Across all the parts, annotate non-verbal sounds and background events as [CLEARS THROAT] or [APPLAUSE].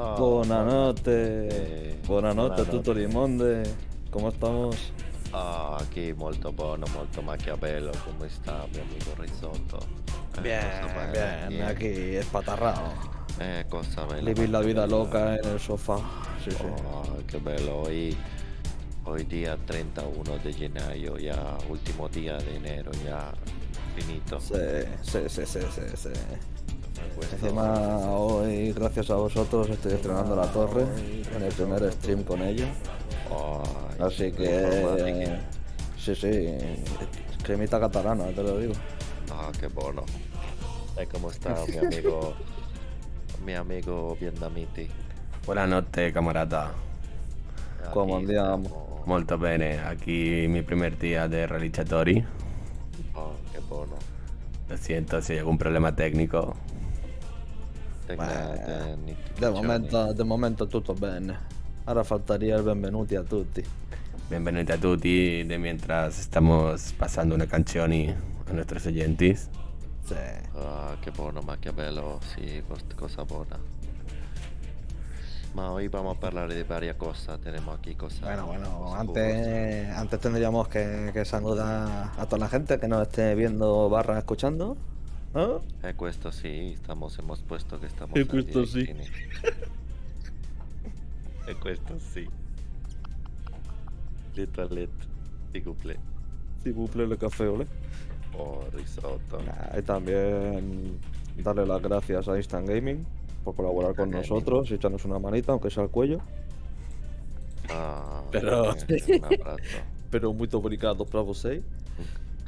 Buonanotte, buonanotte a tutto il mondo, come stiamo? Ah, qui molto buono, molto Machiavello, come sta mio amico Risotto? Eh, Bien, bien, bien. aquí espatarrado. Eh, cosa bella. Living la vida loca en el sofá. Sí, sí. Oh, qué bello, hoy, hoy día 31 de gennaio, ya último día de enero, ya finito. Sí, sí, sí, sí, sí, sí. Questo- Encima hoy, gracias a vosotros, estoy estrenando la torre en el primer stream con ella. Oh, Así que... Sí, sí, cremita catalana, te lo digo. Ah, che buono. E come sta mi amico, mi amico vietnamiti? Buonanotte camarada, Aquí Come andiamo? molto bene, aquí mi primer día de realizzatori. Oh, che buono. Lo siento si hay algún problema técnico. Tecnificazioni. De momento, de momento tutto bene. Ahora faltaría el benvenuti a tutti. Bienvenidos a tutti de mientras estamos pasando una canzoni a nuestros oyentes. Sí. Ah, che buono Machiavello, sì, cost- cosa buona. Ma hoy vamos a parlare di varie cose, tenemos aquí cosas. Bueno, bueno, cosas antes, antes tendríamos que, que saludar a toda la gente que nos esté viendo barra escuchando. ¿No? jugose. E questo sì, stamos, hemos puesto che stiamo E questo sì. e questo sì. Le toilette, di couple. Si buple el café, ole. Oh, risotto. Nah, y también darle las gracias a Instant Gaming por colaborar con Instant nosotros y echarnos una manita, aunque sea al cuello. Ah, Pero- [LAUGHS] un abrazo. Pero muy obrigado para vocês.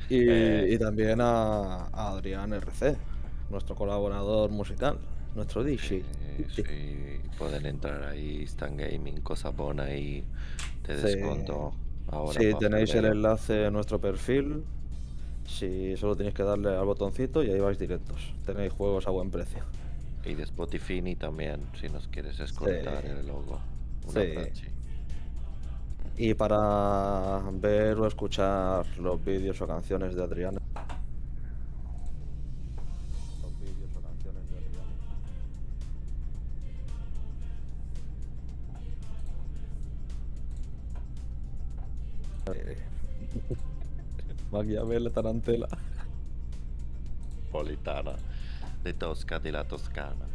Y, Eh. y también a, a Adrián RC, nuestro colaborador musical, nuestro DJ. Eh, sí, pueden entrar ahí, Stan Gaming, cosa buena y te Sí. descuento ahora. Si pa' tenéis el enlace en nuestro perfil, si solo tenéis que darle al botoncito y ahí vais directos. Tenéis juegos a buen precio. Y de Spotify también, si nos quieres escoltar Sí. el logo. Un Sí. Y para ver o escuchar los vídeos o canciones de Adrián. Los vídeos o canciones de Adrián. Eh, [LAUGHS] Maquiavelo Tarantela. Politana, de Tosca de la Toscana.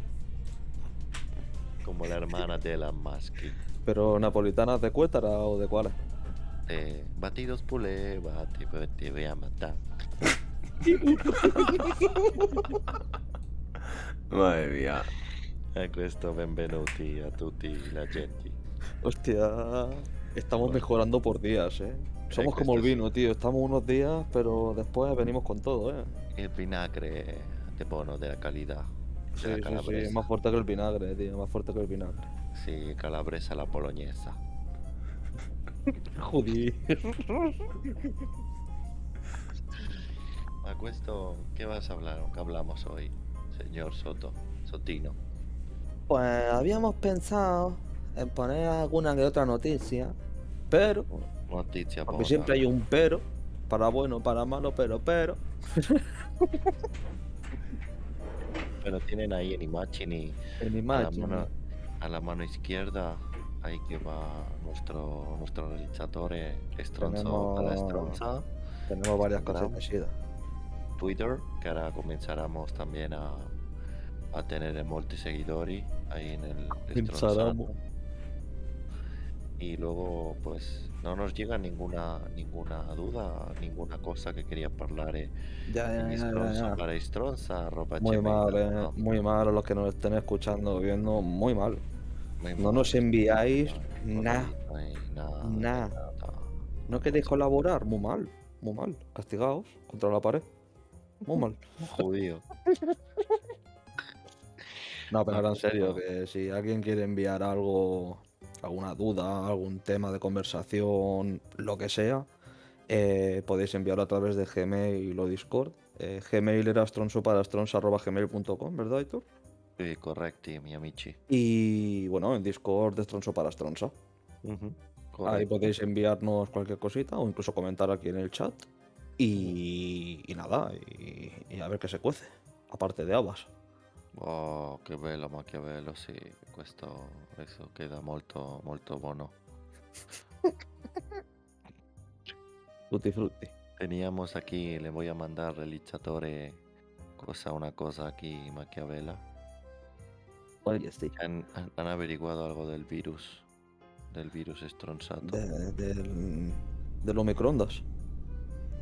Como la hermana de la Maschi. Pero napolitanas de Cuétara o de cuáles? Eh, batidos pule, bati, te voy a matar. Madre mía. E questo benvenuti a tutti la gente. Hostia, estamos mejorando por días, eh. Somos como el vino, tío. Estamos unos días, pero después venimos con todo, eh. Il vinagre de bono della calidad. Sí, la sí, sí, más fuerte que el vinagre, tío, más fuerte que el vinagre. Sí, calabresa la boloñesa. [LAUGHS] Joder. Acuesto, ¿qué vas a hablar o qué hablamos hoy, señor Soto? Sotino. Pues habíamos pensado en poner alguna que otra noticia, pero, Noticia porque poca. siempre hay un pero, para bueno, para malo, pero, pero. Pero tienen ahí en Imagine En a la, imagen. mano, a la mano izquierda, ahí que va nuestro, nuestro realizador Stronzo para Tenemos- Stronza. Tenemos varias cosas decididas. Twitter, que ahora comenzaremos también a, a tener molti seguidores ahí en el Stronza. Y luego, pues, no nos llega ninguna ninguna duda, ninguna cosa que quería hablar Ya, ya, ya, ya, para Stronza, arroba Muy mal, eh, muy mal a los que nos estén escuchando o viendo, muy mal. Muy No mal. nos enviáis nada. nada. ¿No queréis colaborar? Muy mal, muy mal. Castigaos contra la pared. Muy mal. [LAUGHS] Judío. No, pero ahora en serio, que si alguien quiere enviar algo, alguna duda, algún tema de conversación, lo que sea, eh, podéis enviarlo a través de Gmail o Discord. Eh, Gmail era stronsoparastronsa.gmail.com, ¿verdad, Héctor? Sí, correcti, mi amici. Y bueno, en Discord de Stronzo para. Ahí Correcto. podéis enviarnos cualquier cosita o incluso comentar aquí en el chat. Y, y nada, y, y a ver qué se cuece. Aparte de habas. Oh, che bello Machiavello, sì, questo, questo queda molto, molto buono. Frutti frutti. Teníamos aquí, le voy a mandar realizzatore cosa, una cosa aquí, Machiavella. Oye, sí. Han- han averiguado algo del virus, del virus estronzato, De, del, de los microondas.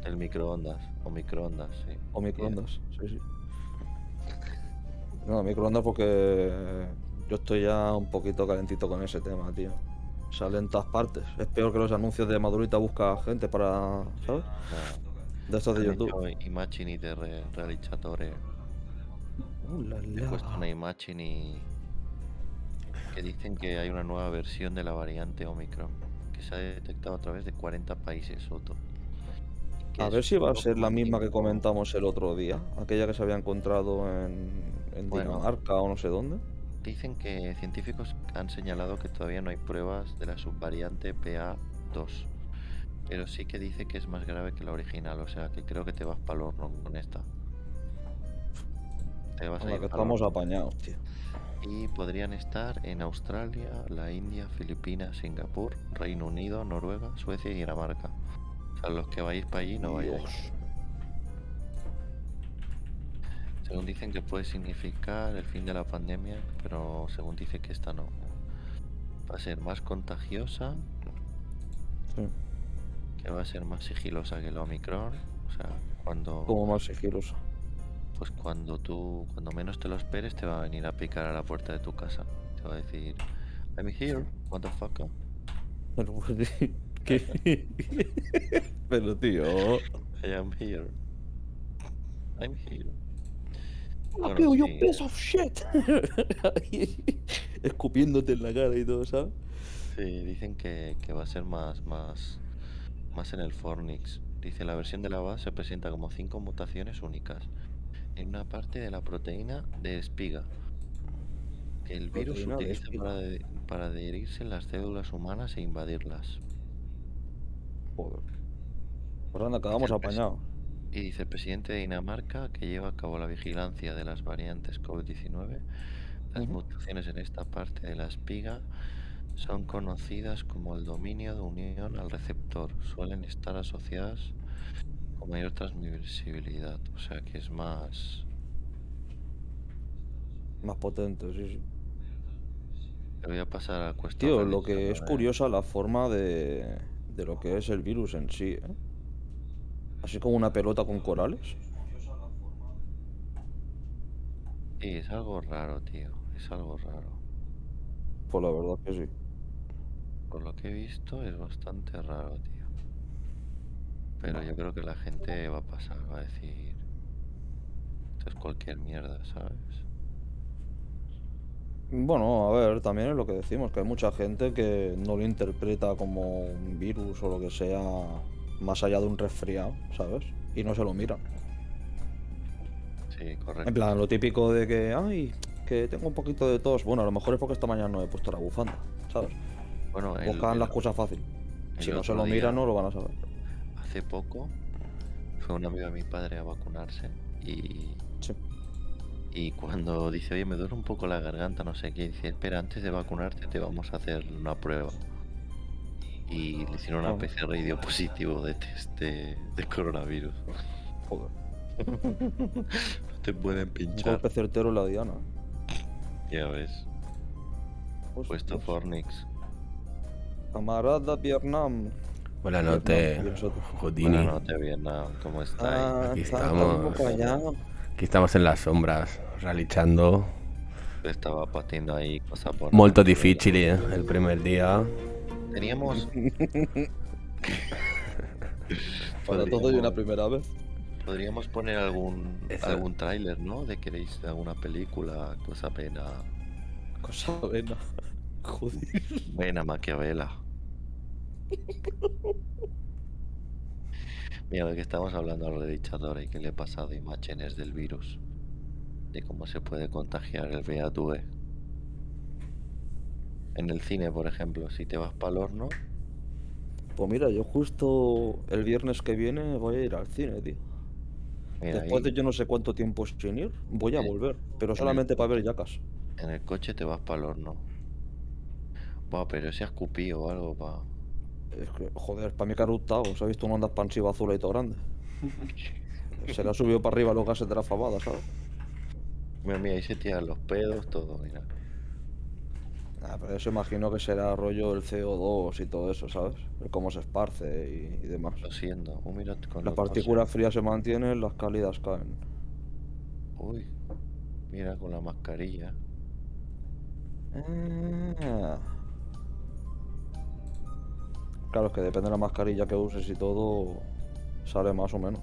del microondas, o microondas, sí. O microondas, sí, sí. No, microondas porque yo estoy ya un poquito calentito con ese tema, tío. Sale en todas partes. Es peor que los anuncios de Madurita busca gente para, ¿sabes? De estos de YouTube. immagini del re- realizzatore Uh, la, la. una que dicen que hay una nueva versión de la variante Omicron que se ha detectado a través de 40 países. Que A ver si va a ser la misma que 1,5. comentamos el otro día. Aquella que se había encontrado en, en Bueno. Dinamarca o no sé dónde. Dicen que científicos han señalado que todavía no hay pruebas de la subvariante PA2, pero sí que dice que es más grave que la original, o sea que creo que te vas para el horno con esta. Te vas a ir que estamos apañados, tío. Y podrían estar en Australia, la India, Filipinas, Singapur, Reino Unido, Noruega, Suecia y Dinamarca. O sea, los que vais para allí no vayáis. Según dicen que puede significar el fin de la pandemia, pero según dice que esta no. Va a ser más contagiosa, Sí. que va a ser más sigilosa que el Omicron. O sea, cuando más sigiloso. pues cuando tú, cuando menos te lo esperes, te va a venir a picar a la puerta de tu casa. Te va a decir, I'm here, motherfucker. Pero, ¿qué? [LAUGHS] Pero, tío. I am here. I'm here. You sí, piece of shit. [LAUGHS] Escupiéndote en la cara y todo, ¿sabes? Sí, dicen que, que va a ser más, más, más en el Fornix. Dice la versión de la base presenta como cinco mutaciones únicas en una parte de la proteína de espiga. Que el virus utiliza para, de- para adherirse en las células humanas e invadirlas. Joder. Pues anda, pres- apañados. Y dice el presidente de Dinamarca que lleva a cabo la vigilancia de las variantes COVID-19. Las Ujú. mutaciones en esta parte de la espiga son conocidas como el dominio de unión al receptor. Suelen estar asociadas con mayor transmisibilidad. O sea que es más... Más potente, sí, sí. Te voy a pasar al cuestión. Tío, lo que es curiosa la forma de, de lo que es el virus en sí, ¿eh? Así como una pelota con corales. Sí, es algo raro, tío. Es algo raro. Pues la verdad que sí. Por lo que he visto es bastante raro, tío. Pero yo creo que la gente va a pasar, va a decir... Esto es cualquier mierda, ¿sabes? Bueno, a ver, también es lo que decimos, que hay mucha gente que no lo interpreta como un virus o lo que sea, más allá de un resfriado, ¿sabes? Y no se lo miran. Sí, correcto. En plan, lo típico de que, ay, que tengo un poquito de tos. Bueno, a lo mejor es porque esta mañana no he puesto la bufanda, ¿sabes? Bueno, el- Buscan el- la excusa fácil. el Si no se lo miran, no lo van a saber. hace poco fue un amigo de mi padre a vacunarse y, Sí. y cuando dice, oye, me duele un poco la garganta, no sé qué, dice, espera, antes de vacunarte te vamos a hacer una prueba. Y le hicieron una Ah. PCR y dio positivo de test de, de coronavirus. Joder. [LAUGHS] No te pueden Un pinchar, golpe certero la diana. ya ves. Pues, Puesto pues, Fornix. Camarada Vietnam. Buenas noches. Buenas noches, Vietnam, ¿cómo estáis? Ah, Aquí está- estamos. Aquí estamos en las sombras, realizzando. Estaba partiendo ahí cosas por Molto difficili eh, el primer día. Teníamos. [LAUGHS] Para todo y una primera vez. Podríamos poner algún Eso. algún tráiler, ¿no? De queréis alguna película, cosa pena. Cosa buena. [LAUGHS] Joder. Buena Maquiavela. Mira, lo que estamos hablando a los dictadores y que le he pasado imágenes del virus. De cómo se puede contagiar el VIH. En el cine, por ejemplo, si te vas para el horno, Pues mira, yo justo el viernes que viene voy a ir al cine, tío. mira, Después de yo no sé cuánto tiempo sin ir, voy a volver. Pero el solamente para ver yacas. en el coche te vas para el horno. Buah, pero si has escupido o algo, pa. Es que, joder, para mí que ha eructado. Se ha visto una onda expansiva azul y todo grande. [LAUGHS] Se le ha subido para arriba los gases de la fabada, ¿sabes? Mira, mira, ahí se tiran los pedos, todo, mira. Ah, pero eso imagino que será rollo el CO2 y todo eso, ¿sabes? El cómo se esparce y, y demás. Lo siento, un minuto con Las los partículas frías se mantienen, las cálidas caen. Uy, mira con la mascarilla. Ah. Claro, es que depende de la mascarilla que uses y todo, sale más o menos.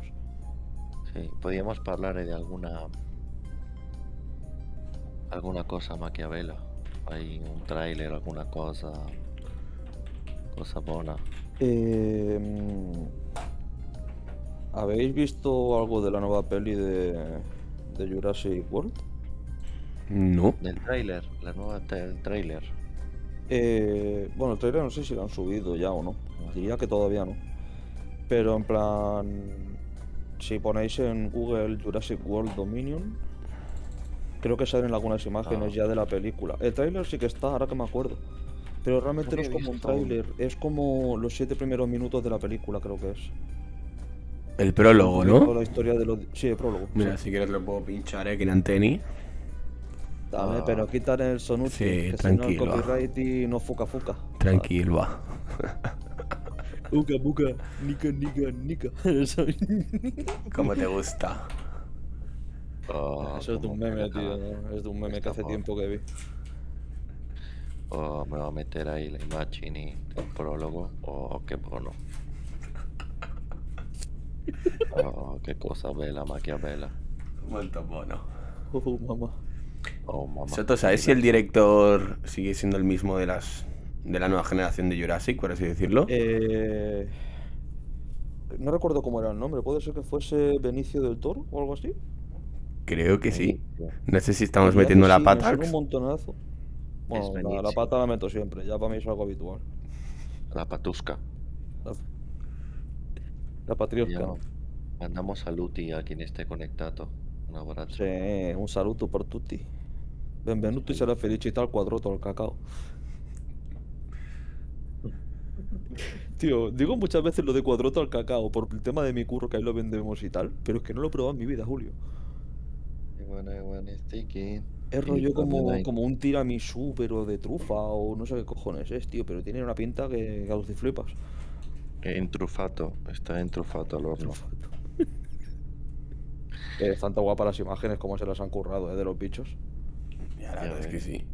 Sí, podríamos hablar de alguna alguna cosa Maquiavela. Hay un tráiler, alguna cosa. Cosa buena. Eh, mm, ¿Habéis visto algo de la nueva peli de, de Jurassic World? No. Del tráiler, la nueva tra- el tráiler. Eh, bueno, el trailer no sé si lo han subido ya o no. Diría que todavía no. Pero en plan, si ponéis en Google Jurassic World Dominion, creo que salen algunas imágenes Ah. ya de la película. El tráiler sí que está, ahora que me acuerdo. Pero realmente no es como un tráiler, es como los siete primeros minutos de la película, creo que es. El prólogo, ¿no? La historia de los... Sí, el prólogo. Mira, sí. si quieres lo puedo pinchar aquí en Anteni. Dame, Ah. pero quitar el sonucho, Sí, que si no el tranquilo. copyright y no fuca fuca. Tranquilo, [LAUGHS] va. Uca buca, nica nica nica. [LAUGHS] ¿Cómo te gusta? Oh, Eso es de un meme, tío. ¿no? Es de un meme que hace por- tiempo que vi. O me va a meter ahí la imagen y el prólogo. O qué bono. Oh, qué cosa bella Maquiavela. Molto bueno. Oh, mamá. Oh, mamá. Soto, ¿sabes si el director sigue siendo el mismo de las de la nueva generación de Jurassic, por así decirlo? Eh... No recuerdo cómo era el nombre. ¿Puede ser que fuese Benicio del Toro o algo así? Creo que sí. No sé si estamos que metiendo la pata. suena un montonazo. Bueno, la, la pata la meto siempre. Ya para mí es algo habitual. La patusca. La, la patriosca. Mandamos saluti a quien esté conectado. Un abrazo. Sí, un saludo por tutti. Benvenuti será felicità al quadroto al cacao. Tío, digo muchas veces lo de cuadroto al cacao por el tema de mi curro que ahí lo vendemos y tal, pero es que no lo he probado en mi vida, Julio. Y bueno, y bueno, sticky. Es Y rollo como, como un tiramisú, pero de trufa o no sé qué cojones es, tío, pero tiene una pinta que, que flipas. Entrufato, está entrufato al horno. Eh, [LAUGHS] Están tan guapas las imágenes como se las han currado, eh, de los bichos. Ya, la verdad es que sí.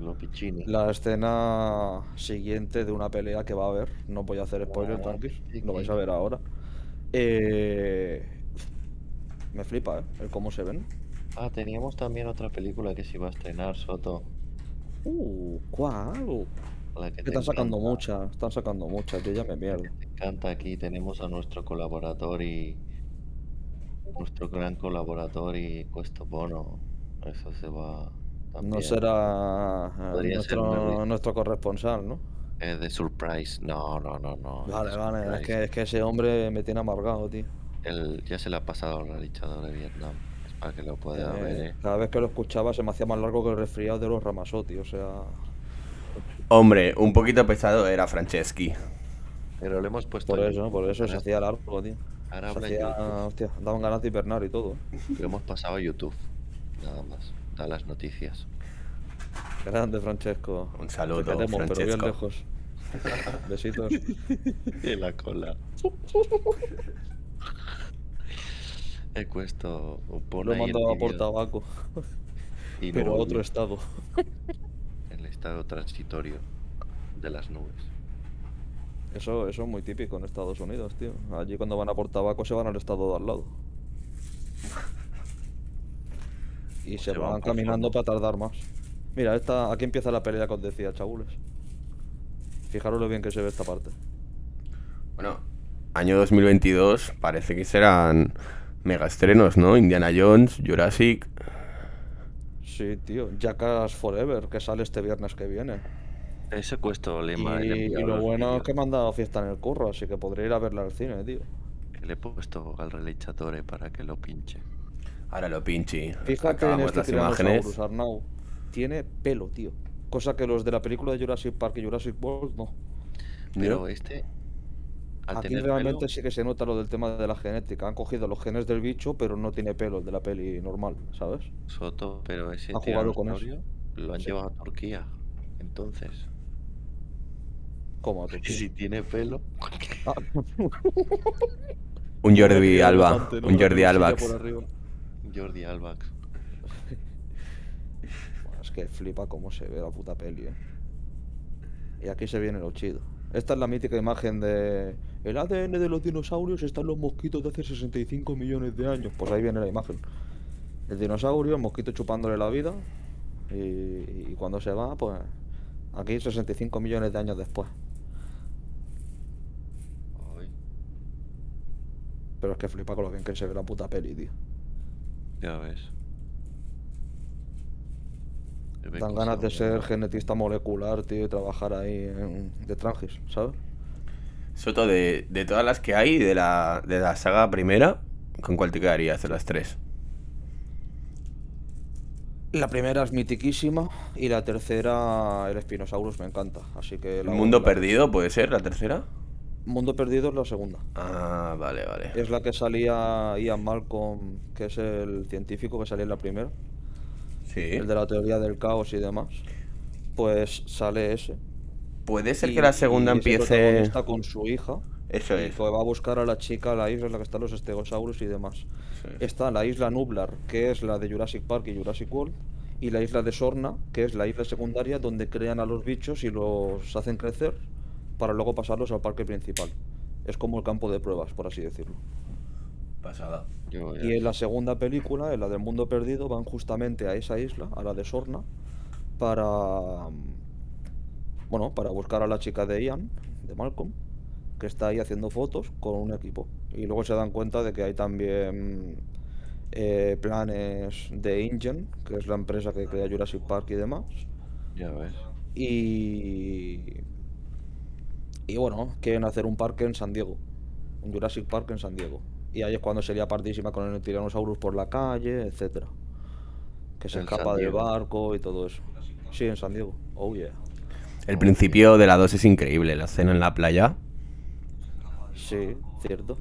Los pichini. La escena siguiente de una pelea que va a haber, no voy a hacer spoilers, Guau, tranquis, lo vais a ver ahora. Eh, me flipa, ¿eh? El cómo se ven. Ah, teníamos también otra película que se iba a estrenar, Soto. Uh, ¿cuál? La que te están sacando encanta, muchas, están sacando muchas, yo ya me la que te encanta aquí. Tenemos a nuestro colaborador y nuestro gran colaborador y Cuesto Bono. Eso se va No también. será eh, Podría ser nuestro, Merry. nuestro corresponsal, ¿no? Es de Surprise. No, no, no, no. de Vale, vale, es Surprise. que, es que ese hombre me tiene amargado, tío. Él ya se le ha pasado al realizador de Vietnam. Para que lo pueda ver, Eh, ¿eh? cada vez que lo escuchaba se me hacía más largo que el resfriado de los Ramazotti, o sea... Hombre, un poquito pesado era Franceschi. Pero le hemos puesto. Por eso, por eso se hacía largo, tío. Ahora Se habla hacía, YouTube. hostia, daban ganas de hibernar y todo. ¿eh? Lo hemos pasado a YouTube. Nada más. Da las noticias. Grande, Francesco. Un Te saludo, queremos, pero bien Francesco. lejos. [LAUGHS] Besitos. Y la cola. [LAUGHS] He puesto pon Lo he ahí el mandado a por tabaco, y [LAUGHS] pero otro estado. [LAUGHS] el estado transitorio de las nubes. Eso, eso es muy típico en Estados Unidos, tío. Allí cuando van a por tabaco se van al estado de al lado. [LAUGHS] Y se se van van caminando para tardar más. Mira, esta, aquí empieza la pelea que os decía, chabules. Fijaros lo bien que se ve esta parte. Bueno, año 2022 parece que serán mega estrenos, ¿no? Indiana Jones, Jurassic. Sí, tío. Jackass Forever, que sale este viernes que viene. Ese cuesto le, Y, le y lo bueno es que me han dado fiesta en el curro, así que podré ir a verla al cine, tío. Le he puesto al realizador para que lo pinche. Ahora lo pinchi. Fíjate en Acabamos este las imágenes. Arnau. Tiene pelo, tío. Cosa que los de la película de Jurassic Park y Jurassic World no. Pero este, al Aquí tener realmente pelo, sí que se nota lo del tema de la genética. Han cogido los genes del bicho, pero no tiene pelo el de la peli normal, ¿sabes? Soto, pero ese Ha jugado con eso. tiranosaurio lo han Sí. llevado a Turquía. Entonces, Como a tu y tío. si tiene pelo, Ah, [LAUGHS] Un Jordi Alba. Un Jordi Albax. Jordi Albax. [LAUGHS] Bueno, es que flipa cómo se ve la puta peli, eh. Y aquí se viene lo chido. Esta es la mítica imagen de... El ADN de los dinosaurios está en los mosquitos de hace 65 millones de años. Pues ahí viene la imagen. El dinosaurio, el mosquito chupándole la vida. Y, y cuando se va, pues... Aquí 65 millones de años después. Ay, Pero es que flipa con lo bien que se ve la puta peli, tío. ya ves. Dan ganas de ser genetista molecular, tío, y trabajar ahí en, de Trangis, ¿sabes? Soto, de, de todas las que hay, de la, de la saga primera, ¿con cuál te quedarías de las tres? La primera es mitiquísima y la tercera, el Spinosaurus, me encanta. Así que ¿El la mundo la- perdido puede ser la tercera? Mundo Perdido es la segunda. Ah, vale, vale. Es la que salía Ian Malcolm, que es el científico que salía en la primera, Sí. el de la teoría del caos y demás. Pues sale ese. Puede ser y- que la segunda empiece. protagonista con su hija. Eso y es. que va a buscar a la chica a la isla en la que están los estegosaurus y demás. es. Está la isla Nublar, que es la de Jurassic Park y Jurassic World, y la isla de Sorna, que es la isla secundaria donde crean a los bichos y los hacen crecer para luego pasarlos al parque principal. Es como el campo de pruebas, por así decirlo. Pasada. Yo Y en la segunda película, en la del mundo perdido, van justamente a esa isla, a la de Sorna, para bueno, para buscar a la chica de Ian, de Malcolm, que está ahí haciendo fotos con un equipo. Y luego se dan cuenta de que hay también eh, planes de InGen, que es la empresa que crea Jurassic Park y demás. ya ves. Y y bueno, quieren hacer un parque en San Diego, un Jurassic Park en San Diego. Y ahí es cuando sería partísima con el Tyrannosaurus por la calle, etcétera. Que se En escapa del barco y todo eso. Sí, en San Diego. Oh yeah. El principio de la 2 es increíble. La escena en la playa. Sí, cierto.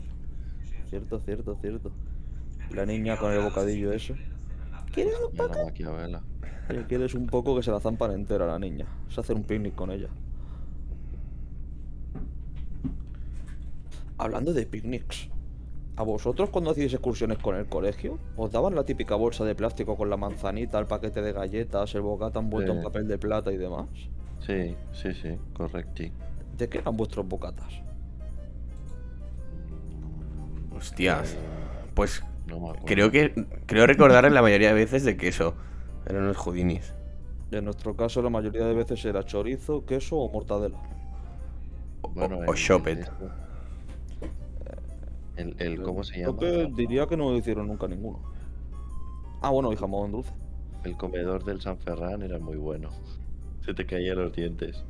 Cierto, cierto, cierto. La niña con el bocadillo ese. ¿Quieres un poco? Quieres un poco que se la zampan entera la niña. Es hacer un picnic con ella. Hablando de picnics, ¿a vosotros cuando hacíais excursiones con el colegio? ¿Os daban la típica bolsa de plástico con la manzanita, el paquete de galletas, el bocata envuelto en papel de plata y demás? Sí, sí, sí, correcto. ¿De qué eran vuestros bocatas? Hostias. Pues No me acuerdo. creo que. Creo recordar la mayoría de veces de queso. Eran unos judinis. En nuestro caso, la mayoría de veces era chorizo, queso o mortadela. Bueno, o esto- El, el- ¿cómo se llama? diría que no hicieron nunca ninguno. Ah, bueno, y jamón dulce. El comedor del San Ferran era muy bueno. Se te caían los dientes.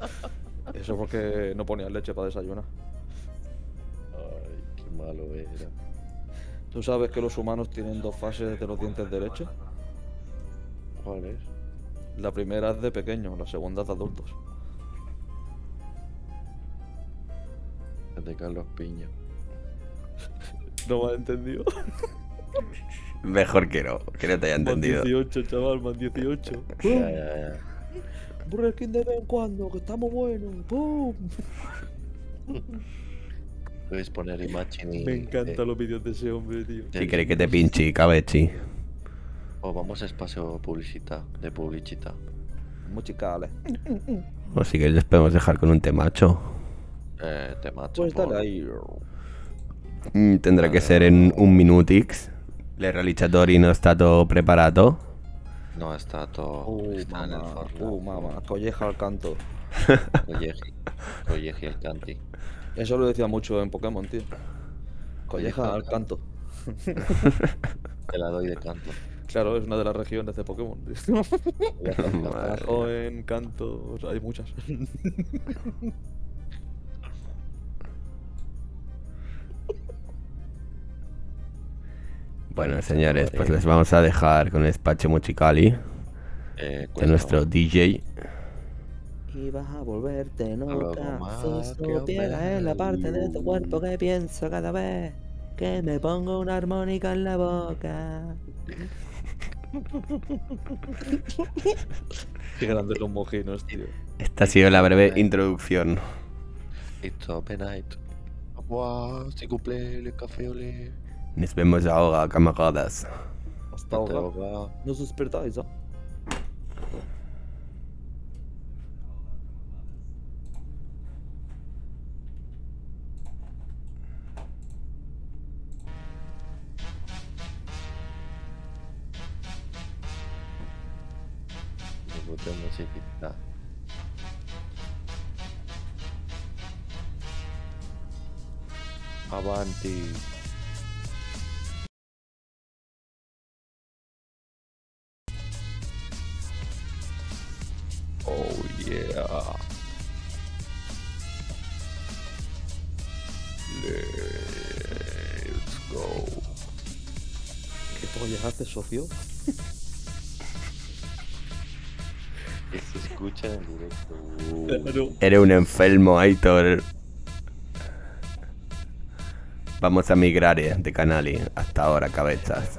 [LAUGHS] Eso porque no ponían leche para desayunar. Ay, qué malo era. ¿Tú sabes que los humanos tienen dos fases de los dientes de leche? ¿Cuál es? La primera es de pequeños, la segunda es de adultos. De Carlos Piña. [LAUGHS] No me has entendido. [LAUGHS] Mejor que no, que no te haya Más entendido. 18, chaval, más 18. Ya, ya, ya. Burger King de vez en cuando, que estamos buenos. ¡Pum! [LAUGHS] Puedes poner Imagine. Me encantan los vídeos de ese hombre, tío. Si queréis que te pinche, cabechi. O vamos a espacio publicita, de publicita. Musicales. O si queréis les podemos dejar con un temacho. Eh, te macho. Pues dale ahí. Mm, Tendrà que ser en un minutix. Le realizzatori non è stato preparato. No, está todo. Uh, está en el mamá. forno. Uh, mamá. Colleja al canto. [LAUGHS] Colleji. Colleji el canti. Eso lo decía mucho en Pokémon, tío. Colleja al canto. Te la doy de canto. Claro, es una de las regiones de Pokémon. [LAUGHS] Madre. Joven, canto, o sea, hay muchas. [LAUGHS] Bueno, señores, pues les vamos a dejar con el Spache Mochicali Eh, de nuestro DJ. Y vas a volverte más Si que supieras en la parte de tu cuerpo que pienso cada vez que me pongo una armónica en la boca. [LAUGHS] Qué grandes los mojinos, tío. Esta ha sido la breve introducción. It's open night. Wow, si cumple el café ole. Nos vemos ahora, camaradas. Hasta ahora. ahoga. No os despertáis, ¿ah? Nos y pizza. Avanti. Que se escucha en directo. Eres un enfermo, Aitor. Vamos a migrar eh, de canali. Hasta ahora, cabezas.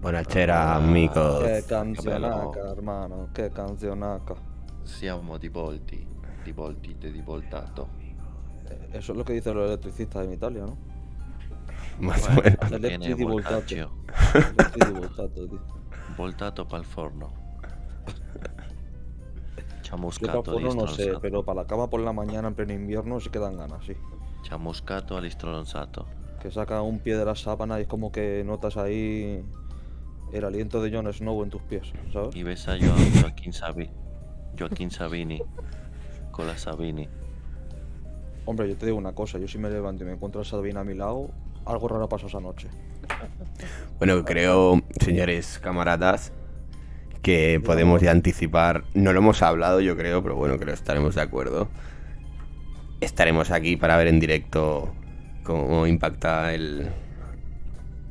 Buonasera, Ah, amigos. Che bello. canzionaca, hermano, che canzionaca. Siamo di volti, di volti, di voltato. Eh, Eso es lo que dicen los electricistas en Italia, ¿no? Más o menos. Electrici voltato. Electrici voltato, tío. Voltato pa'l forno. Yo Chamuscato para no sé, pero para la cama por la mañana en pleno invierno sí que dan ganas, sí. Chamuscato all'istronzato. Que saca un pie de la sábana y es como que notas ahí el aliento de Jon Snow en tus pies, ¿sabes? Y ves a Jo- Joaquín, Sabi- Joaquín Sabini con la Sabini. Hombre, yo te digo una cosa, yo si me levanto y me encuentro a Sabina a mi lado, algo raro pasó esa noche. Bueno, creo, señores camaradas, que podemos ya anticipar. No lo hemos hablado, yo creo, pero bueno, creo que estaremos de acuerdo. Estaremos aquí para ver en directo cómo impacta el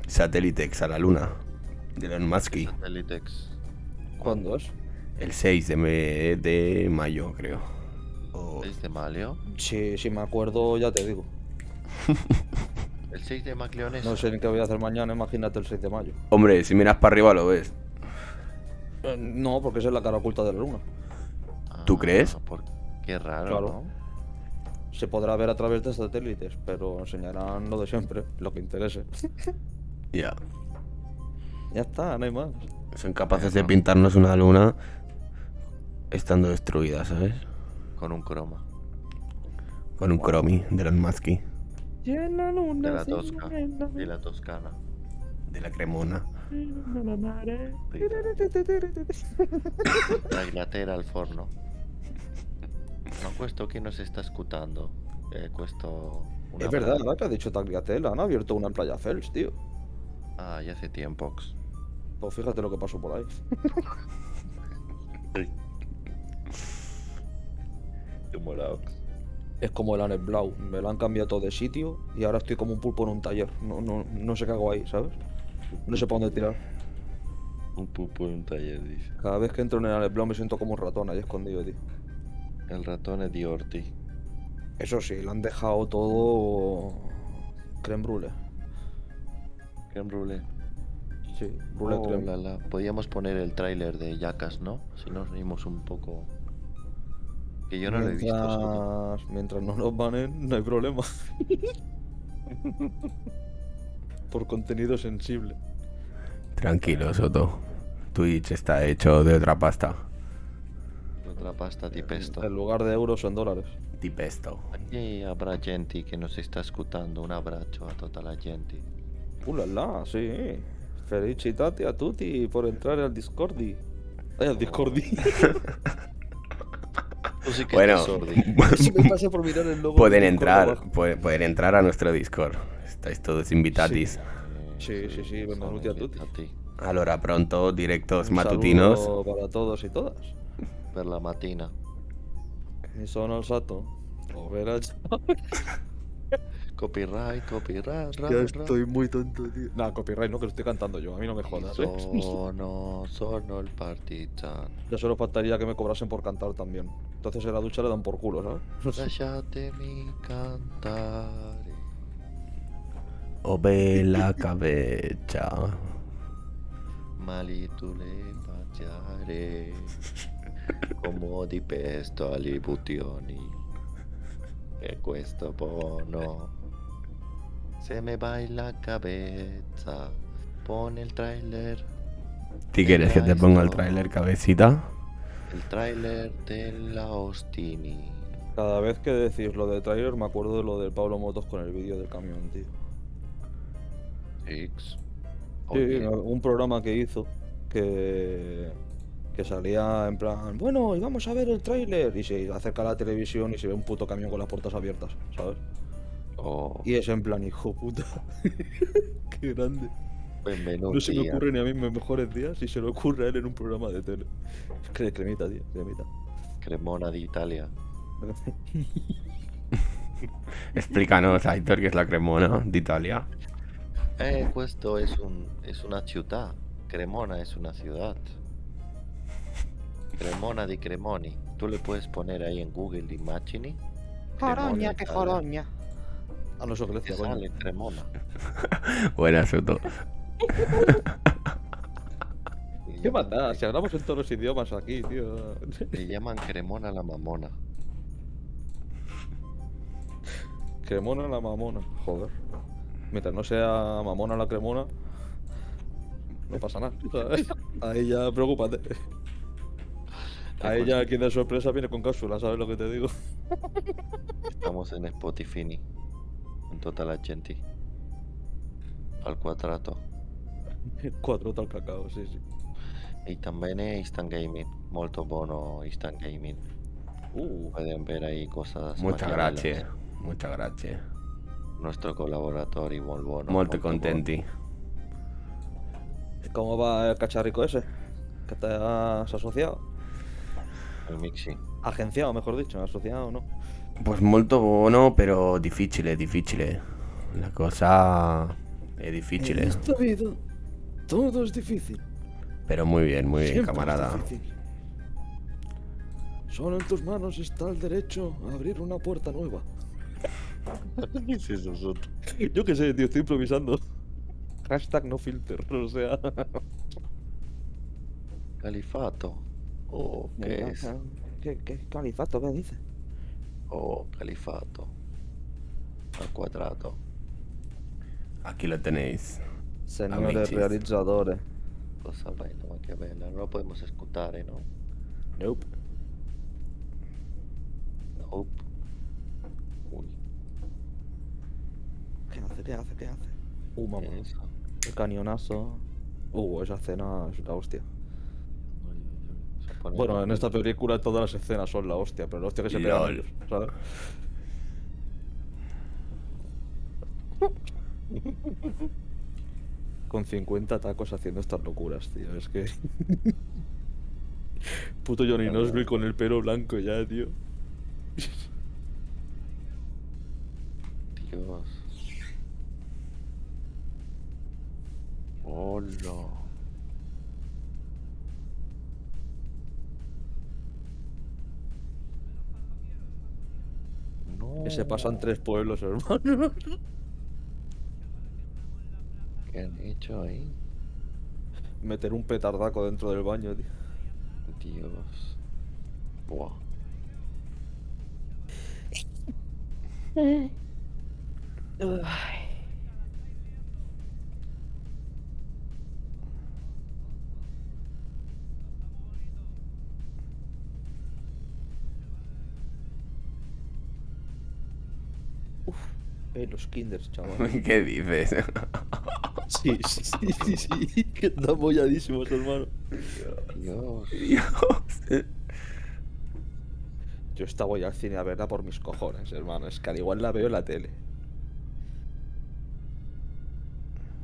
Satellitex a la luna de Elon Musk. Satellitex. ¿Cuándo es? El 6 de, me- de mayo, creo. O- 6 de Malio. Si, si me acuerdo, ya te digo. [LAUGHS] El 6 de Macleones. No sé ni qué voy a hacer mañana, imagínate el 6 de mayo. Hombre, si miras para arriba lo ves. Eh, no, porque esa es la cara oculta de la luna. ¿Tú crees? Ah, por- Qué raro, Claro. ¿no? Se podrá ver a través de satélites, pero enseñarán lo de siempre, lo que interese. Ya. [LAUGHS] Ya está, no hay más. Son capaces de pintarnos una luna estando destruida, ¿sabes? Con un croma. Con un cromi de Elon Musk. De la la tosca. De la toscana. De la cremona. [COUGHS] Tagliatella al forno. Ma questo chi nos sta ascoltando? Eh, questo... una Es verdad, ¿verdad? Que ha dicho Tagliatella. Han abierto una en Playa Fels, tío. Ah, ya hace tiempo. Pues fíjate lo que pasó por ahí. [LAUGHS] Qué molado. Es como el Anet Blau. Me lo han cambiado todo de sitio y ahora estoy como un pulpo en un taller. No, no, no sé qué hago ahí, ¿sabes? No sé para dónde tirar. Un pupo en un taller, dice. Cada vez que entro en el Anet Blau me siento como un ratón ahí escondido, tío. El ratone di Orti. Eso sí, lo han dejado todo. creme brulee. Creme brulee. Sí, brulee Oh, creme. la, la. Podíamos poner el tráiler de Jackass, ¿no? Si nos reímos un poco. Que yo no lo he visto. Mientras, mientras no nos banen, no hay problema. [LAUGHS] Por contenido sensible. Tranquilo, Soto. Twitch está hecho de otra pasta. Otra pasta di pesto. En lugar de euros son dólares. Di pesto. Aquí habrá gente que nos está escuchando. Un abrazo a toda la gente. Uh, la, la, sí. Felicitati a tutti por entrar al Discordi. Ay, al Discordi. [LAUGHS] Sí que Bueno, [LAUGHS] pasa por mirar el logo. pueden entrar, pueden entrar a nuestro Discord. Estáis todos invitatis. Sí, sí, sí, benvenuti a tutti. Allora pronto, directos Un matutinos. saludo para todos y todas. Per la mattina. Mi sono il Sato. Ovvero... [LAUGHS] Copyright, copyright, ra, Ya ra. estoy muy tonto, tío. Nah, copyright no, que lo estoy cantando yo. A mí no me jodas, ¿eh? Sono, sono il partigiano. Ya solo faltaría que me cobrasen por cantar también. Entonces en la ducha le dan por culo, ¿sabes? [LAUGHS] Lasciatemi cantare. O bella cabeza. Mali tu le baciare. Come di pesto ali buttioni. E questo buono. Se me vai la cabeza. Pone il trailer. ¿Tú quieres que te ponga el tráiler cabecita? El trailer della Ostini. Cada vez que decís lo de trailer me acuerdo de lo del Pablo Motos con el vídeo del camión, tío. X. Sí, un programa que hizo que, que salía en plan, bueno, y vamos a ver el tráiler. Y se acerca a la televisión y se ve un puto camión con las puertas abiertas, ¿sabes? Oh, Y es en plan, hijo puta. [LAUGHS] Qué grande. benvenuti. No se me ocurre ni a mí en mis mejores días y se le ocurre a él en un programa de tele. Cre- Cremita, tío, cremita. Cremona d'Italia. [LAUGHS] Explícanos, Aitor, qué es la cremona de Italia. Eh, questo es, un, es una ciudad. Cremona es una ciudad. Cremona di Cremoni. Tú le puedes poner ahí en Google imágenes. Coroña, que coroña. Ah, no, eso es Te Grecia, coño. sale Cremona. [LAUGHS] Buenas, Soto. Y [LAUGHS] ¿Qué maldad? Si hablamos en todos los idiomas aquí, tío. [LAUGHS] Le llaman Cremona la mamona. Cremona la mamona, joder. Mientras no sea mamona la cremona, no pasa nada. ¿sabes? A ella, preocúpate. A ella, quien de sorpresa viene con cápsula, ¿sabes lo que te digo? Estamos en Spotify. En tutta la gente. Al quadrato. [LAUGHS] Cuatro tal cacao, sí, sí. Y también es Instant Gaming. Molto buono Instant Gaming. Uh, Pueden ver ahí cosas. Muchas gracias. Muchas gracias. Nuestro colaboratori muy bueno. Molto contenti. ¿cómo va el cacharrico ese? ¿Que te has asociado? El Mixi. Agenciado, mejor dicho, asociado, ¿no? Pues molto buono, pero difficile, difficile. La cosa es difficile. esta vida, todo es difícil. Pero muy bien, muy bien, Siempre camarada. difícil. Solo en tus manos está el derecho a abrir una puerta nueva. [LAUGHS] ¿Qué es eso, Soto? Yo qué sé, tío, estoy improvisando. Hashtag no filter, o sea. Califato. Oh, ¿qué es? ¿Qué, qué califato? ¿Qué dice? Oh, califato. Al cuadrado. Aquí lo tenéis. Señores Amicis. realizadores. Cosa bella, ma che bella. Non lo podemos escuchar, ¿no? Nope. Nope. Uy, ¿Qué hace? ¿Qué hace? ¿Qué hace? Uh, mamá. El cañonazo. Uh, esa escena es la hostia. Pone Bueno, en esta película todas las escenas son la hostia, pero la hostia que se pegan ellos, ¿sabes? Con 50 tacos haciendo estas locuras, tío. Es que. [LAUGHS] Puto Johnny Nosby con el pelo blanco ya, tío. Dios. Hola. No. Que se pasan tres pueblos, [LAUGHS] hermano. ¿Qué han hecho ahí? Meter un petardaco dentro del baño, tío. Dios. Buah. [LAUGHS] Eh, los kinders, chaval. [LAUGHS] ¿Qué dices? Sí, sí, sí, sí, sí. Que están bolladísimos, hermano. Dios. Dios. Yo esta voy al cine a verla por mis cojones, hermano. Es que al igual la veo en la tele.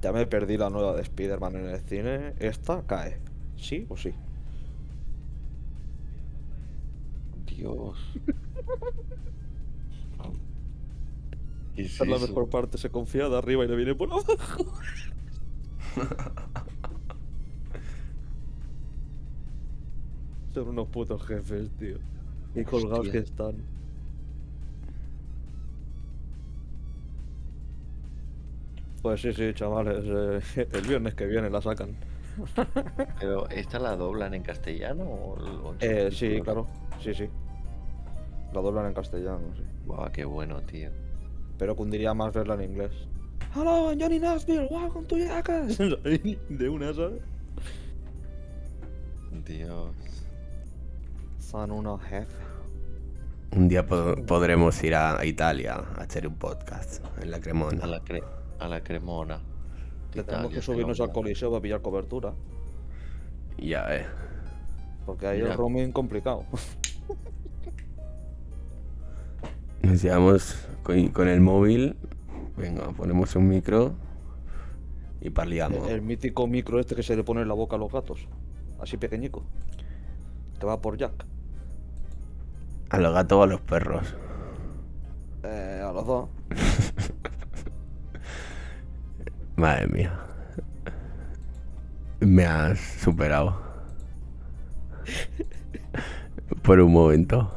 Ya me perdí la nueva de Spider-Man en el cine. Esta cae. ¿Sí o sí? Dios. [LAUGHS] ¿Qué es la eso? mejor parte, se confía de arriba y le viene por abajo. [LAUGHS] Son unos putos jefes, tío. Y colgados que están. Pues sí, sí, chavales. eh, [LAUGHS] el viernes que viene la sacan. [LAUGHS] Pero, ¿esta la doblan en castellano o, o Eh, sí, claro. Sí, sí. La doblan en castellano, sí. Buah, qué bueno, tío. Pero cundiría más verla en inglés. Hello, I'm Johnny Knoxville, welcome to Jackass. [LAUGHS] De una, ¿sabes? Dios. Son unos jefes. Un día po- podremos ir a Italia a hacer un podcast en la Cremona. A la, cre- a la cremona. Que tenemos que subirnos al coliseo para pillar cobertura. Ya, eh. Porque ahí Mira. el roaming complicado. [LAUGHS] Llevamos con, con el móvil. Venga, ponemos un micro y parliamos. El, el mítico micro este que se le pone en la boca a los gatos. Así pequeñico. Que va por Jack. A los gatos o a los perros. Eh, a los dos. [LAUGHS] Madre mía. Me has superado. [LAUGHS] Por un momento.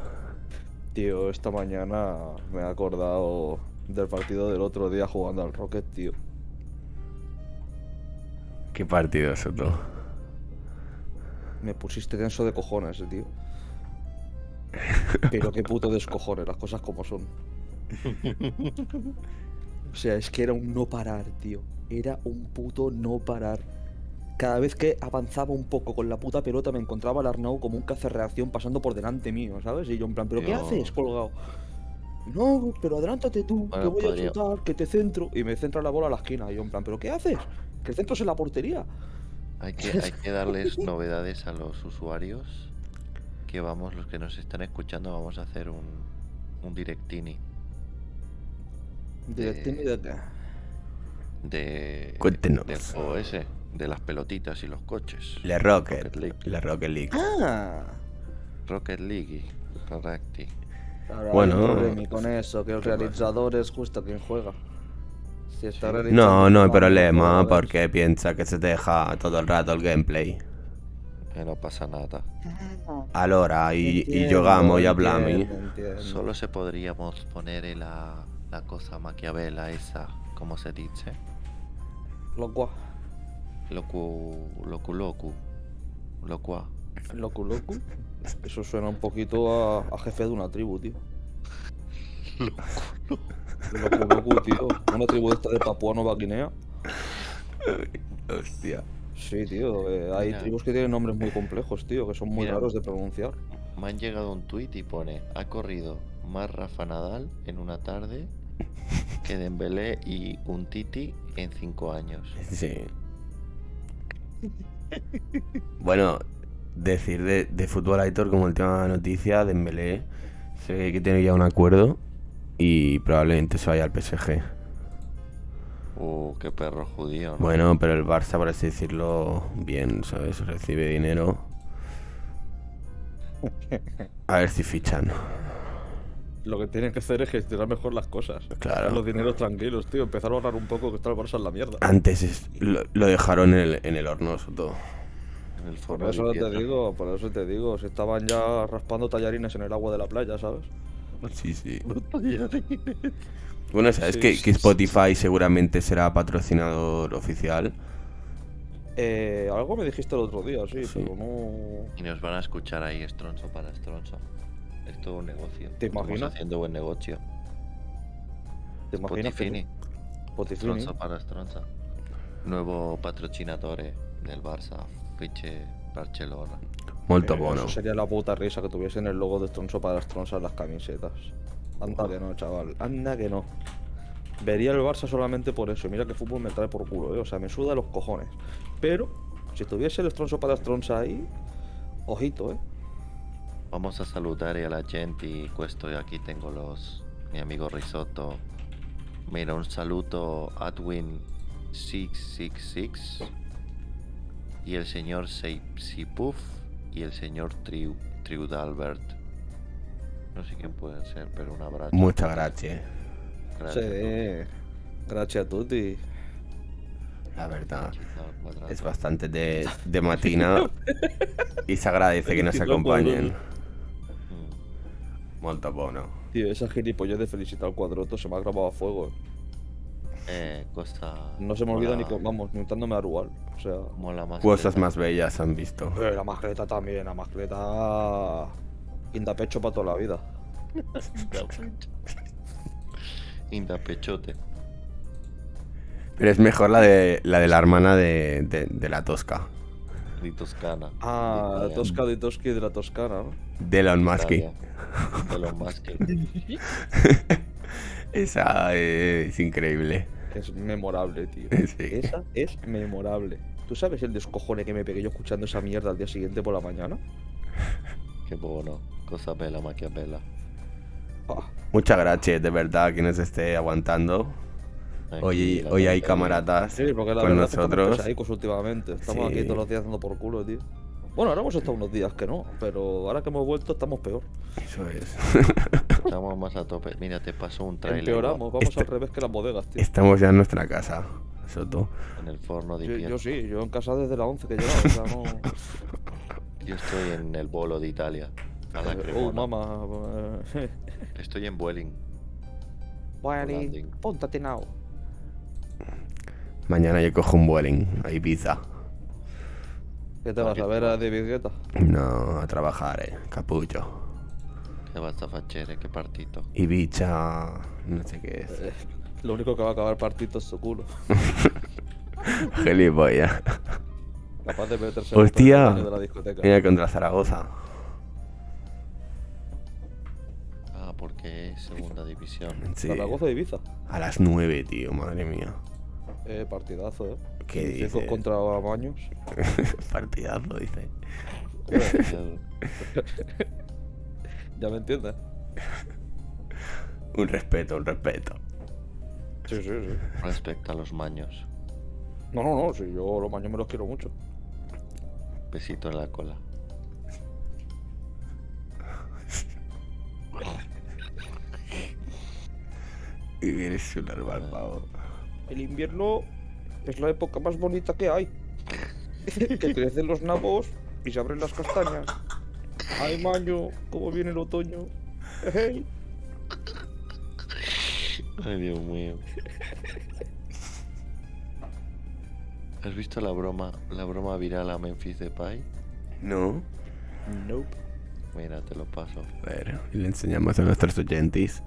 Tío, esta mañana me he acordado del partido del otro día jugando al Rocket, tío. Qué partido, Soto. Me pusiste tenso de cojones, eh, tío. [LAUGHS] Pero qué puto descojones, las cosas como son. [LAUGHS] O sea, es que era un no parar, tío. Era un puto no parar. Cada vez que avanzaba un poco con la puta pelota me encontraba el Arnau como un reacción pasando por delante mío, ¿sabes? Y yo en plan, ¿pero qué haces, colgado? No, pero adelántate tú, que Bueno, voy podría- a chutar, que te centro. Y me centra la bola a la esquina. Y yo en plan, ¿pero qué haces? Que el centro es en la portería. Hay que, [LAUGHS] hay que darles novedades a los usuarios. Que vamos, los que nos están escuchando, vamos a hacer un, un directini Directini de qué? de, Cuéntenos. del juego ese, de las pelotitas y los coches. Le Rocket. Rocket League. Le Rocket League. Ah. Rocket League, correcto. Ahora Bueno. hay un problema con eso, que el realizador es justo quien juega. Si está Sí. realizando No, no hay problema porque piensa que se deja todo el rato el gameplay. Que no pasa nada. Allora, y, y giocamo y hablamos. entiendo, entiendo. Solo se podríamos poner la, la cosa maquiavela esa, como se dice. Locu, Locu, locu, locu. Locua. locu, locu. Eso suena un poquito a, a jefe de una tribu, tío. [LAUGHS] Locu, locu, tío. Una tribu esta de Papua Nueva Guinea. [LAUGHS] Hostia. Sí, tío. eh, hay Mira. tribus que tienen nombres muy complejos, tío, que son muy Mira. raros de pronunciar. Me han llegado un tuit y pone, ha corrido más Rafa Nadal en una tarde que Dembélé y un Titi en cinco años. Sí. Bueno, decir de, de fútbol Aitor como última noticia, Dembélé ve que tiene ya un acuerdo y probablemente se vaya al PSG. Uh, qué perro judío, ¿no? Bueno, pero el Barça, por así decirlo, bien, ¿sabes? Recibe dinero. [LAUGHS] A ver si fichan. Lo que tienen que hacer es gestionar mejor las cosas. Claro. Dejar Los dineros tranquilos, tío. Empezar a ahorrar un poco que está el Barça en la mierda. Antes es- lo, lo dejaron en el, en el horno, Soto. En el Por forno eso de te digo, por eso te digo, se estaban ya raspando tallarines en el agua de la playa, ¿sabes? Sí, sí. Bueno, ¿sabes Sí, que, sí, que sí. Spotify seguramente será patrocinador oficial? Eh, algo me dijiste el otro día, sí, Sí. pero no. Y nos van a escuchar ahí estronzo para estronzo. Es todo un negocio. ¿Te Estamos imaginas? haciendo buen negocio. ¿Te imaginas que Spotify. Spotify? Stronzo para Stronza. Nuevo patrocinatore del Barça. Fiche Barcelona. Molto Eh, buono. Eso sería la puta risa que tuviesen el logo de Stronzo para Stronza en las camisetas. Anda que no, chaval. Anda que no. Vería el Barça solamente por eso. Mira que fútbol me trae por culo, ¿eh? O sea, me suda los cojones. Pero, si tuviese el Stronzo para Stronza ahí, ojito, ¿eh? Vamos a saludare a la gente y questo aquí tengo los mi amigo Risotto. Mira, un saluto Adwin 666 y el señor Sipuf y el señor Triu, Triudalbert. No sé quién pueden ser, pero un abrazo. Muchas gracias. Gracias, Sí. Gracias a tutti. La verdad. Es bastante de, de matina y se agradece que nos [LAUGHS] acompañen. Molto buono. Tío, esa gilipollez de felicitar al cuadroto se me ha grabado a fuego. Eh, cosa. No se me olvida ni con, vamos, juntándome a Rual. O sea. Mola más. Cosas que- más bellas han visto. Eh, la mascleta también, la mascleta. Quinta pecho para toda la vida. [LAUGHS] Inda pechote. Pero es mejor la de la, de la hermana de, de- de la Tosca. Di Toscana. Ah, la Tosca de Toski de la Toscana, ¿no? De Elon Musk. De más [LAUGHS] que. Esa es increíble. Es memorable, tío. [LAUGHS] Sí. Esa es memorable. ¿Tú sabes el descojone que me pegué yo escuchando esa mierda al día siguiente por la mañana? Qué bueno. Cosa bella, maquiavela. Ah, Muchas gracias, de verdad, que nos esté aguantando. Hoy, hoy hay camaradas sí, porque la con verdad es que estamos nosotros. pesaicos últimamente. Estamos Sí. aquí todos los días dando por culo, tío. Bueno, ahora hemos estado unos días que no, pero ahora que hemos vuelto estamos peor. Eso es. [LAUGHS] Estamos más a tope. Mira, te paso un trailer Empeoramos, vamos al revés que las bodegas, tío. Estamos ya en nuestra casa, Soto. en el forno de Yo, yo sí, yo en casa desde la 11 que he llegado, o sea, no... [LAUGHS] Yo estoy en el bolo de Italia. A la oh, mamá. eh, Estoy en Vueling. Bueno, Landing. póntate now. Mañana yo cojo un Vueling a Ibiza. ¿Qué te vas a ver a David Guetta? No, a trabajar, eh. Capullo. Che basta facere, qué partito. Ibiza. No sé qué es. Eh, Lo único que va a acabar partido es su culo. [LAUGHS] Gilipollas. Capaz de meterse Hostia. en el de la discoteca. Mira contra Zaragoza. Ah, porque es segunda división. Sí. Zaragoza Ibiza. A las 9, tío, madre mía. Eh, partidazo, eh. ¿Qué dices? contra Baños. [LAUGHS] Partidazo, dice. [LAUGHS] ya me entiendes. Un respeto, un respeto. Sí, sí, sí. Respecto a los maños. No, no, no, si yo los Baños me los quiero mucho. Besito en la cola. [LAUGHS] Y eres un normal, pavo. El invierno es la época más bonita que hay. que crecen los nabos y se abren las castañas. Ay, maño, cómo viene el otoño. Ejey. Ay, Dios mío. ¿Has visto la broma, la broma viral a Memphis Depay? No. Nope. Mira, te lo paso. A ver, y le enseñamos a nuestros oyentes.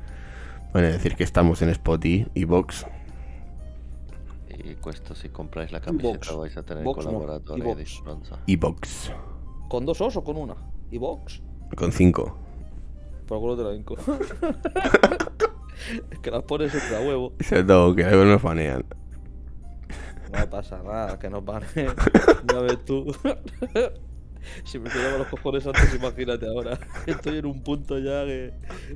Bueno, decir que estamos en Spotify y Vox. Y cuesta si compráis la camiseta Vox. vais a tener Vox no, de Vox. Stronza. Y Vox. ¿Con dos os o con una? ¿Y box? Con 5. Por culo te la hinco. [LAUGHS] es que las pones entre a huevo. Sobre todo, que algo nos banean. No pasa nada, que nos van. [LAUGHS] ya ves tú. [LAUGHS] si me quedaba los cojones antes, imagínate ahora. Estoy en un punto ya que.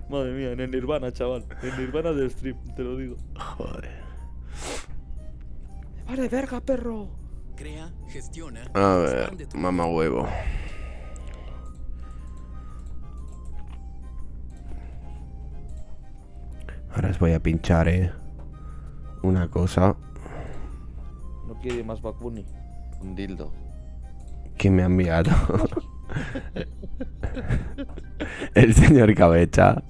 Madre mía, en el Nirvana, chaval. En el Nirvana del stream, te lo digo. Joder. Vale, verga, perro. Crea, gestiona. A ver, mamá huevo. Ahora os voy a pinchar, eh. Una cosa No quiere más Bakuni. Un dildo. que me ha enviado [LAUGHS] el señor Cabecha.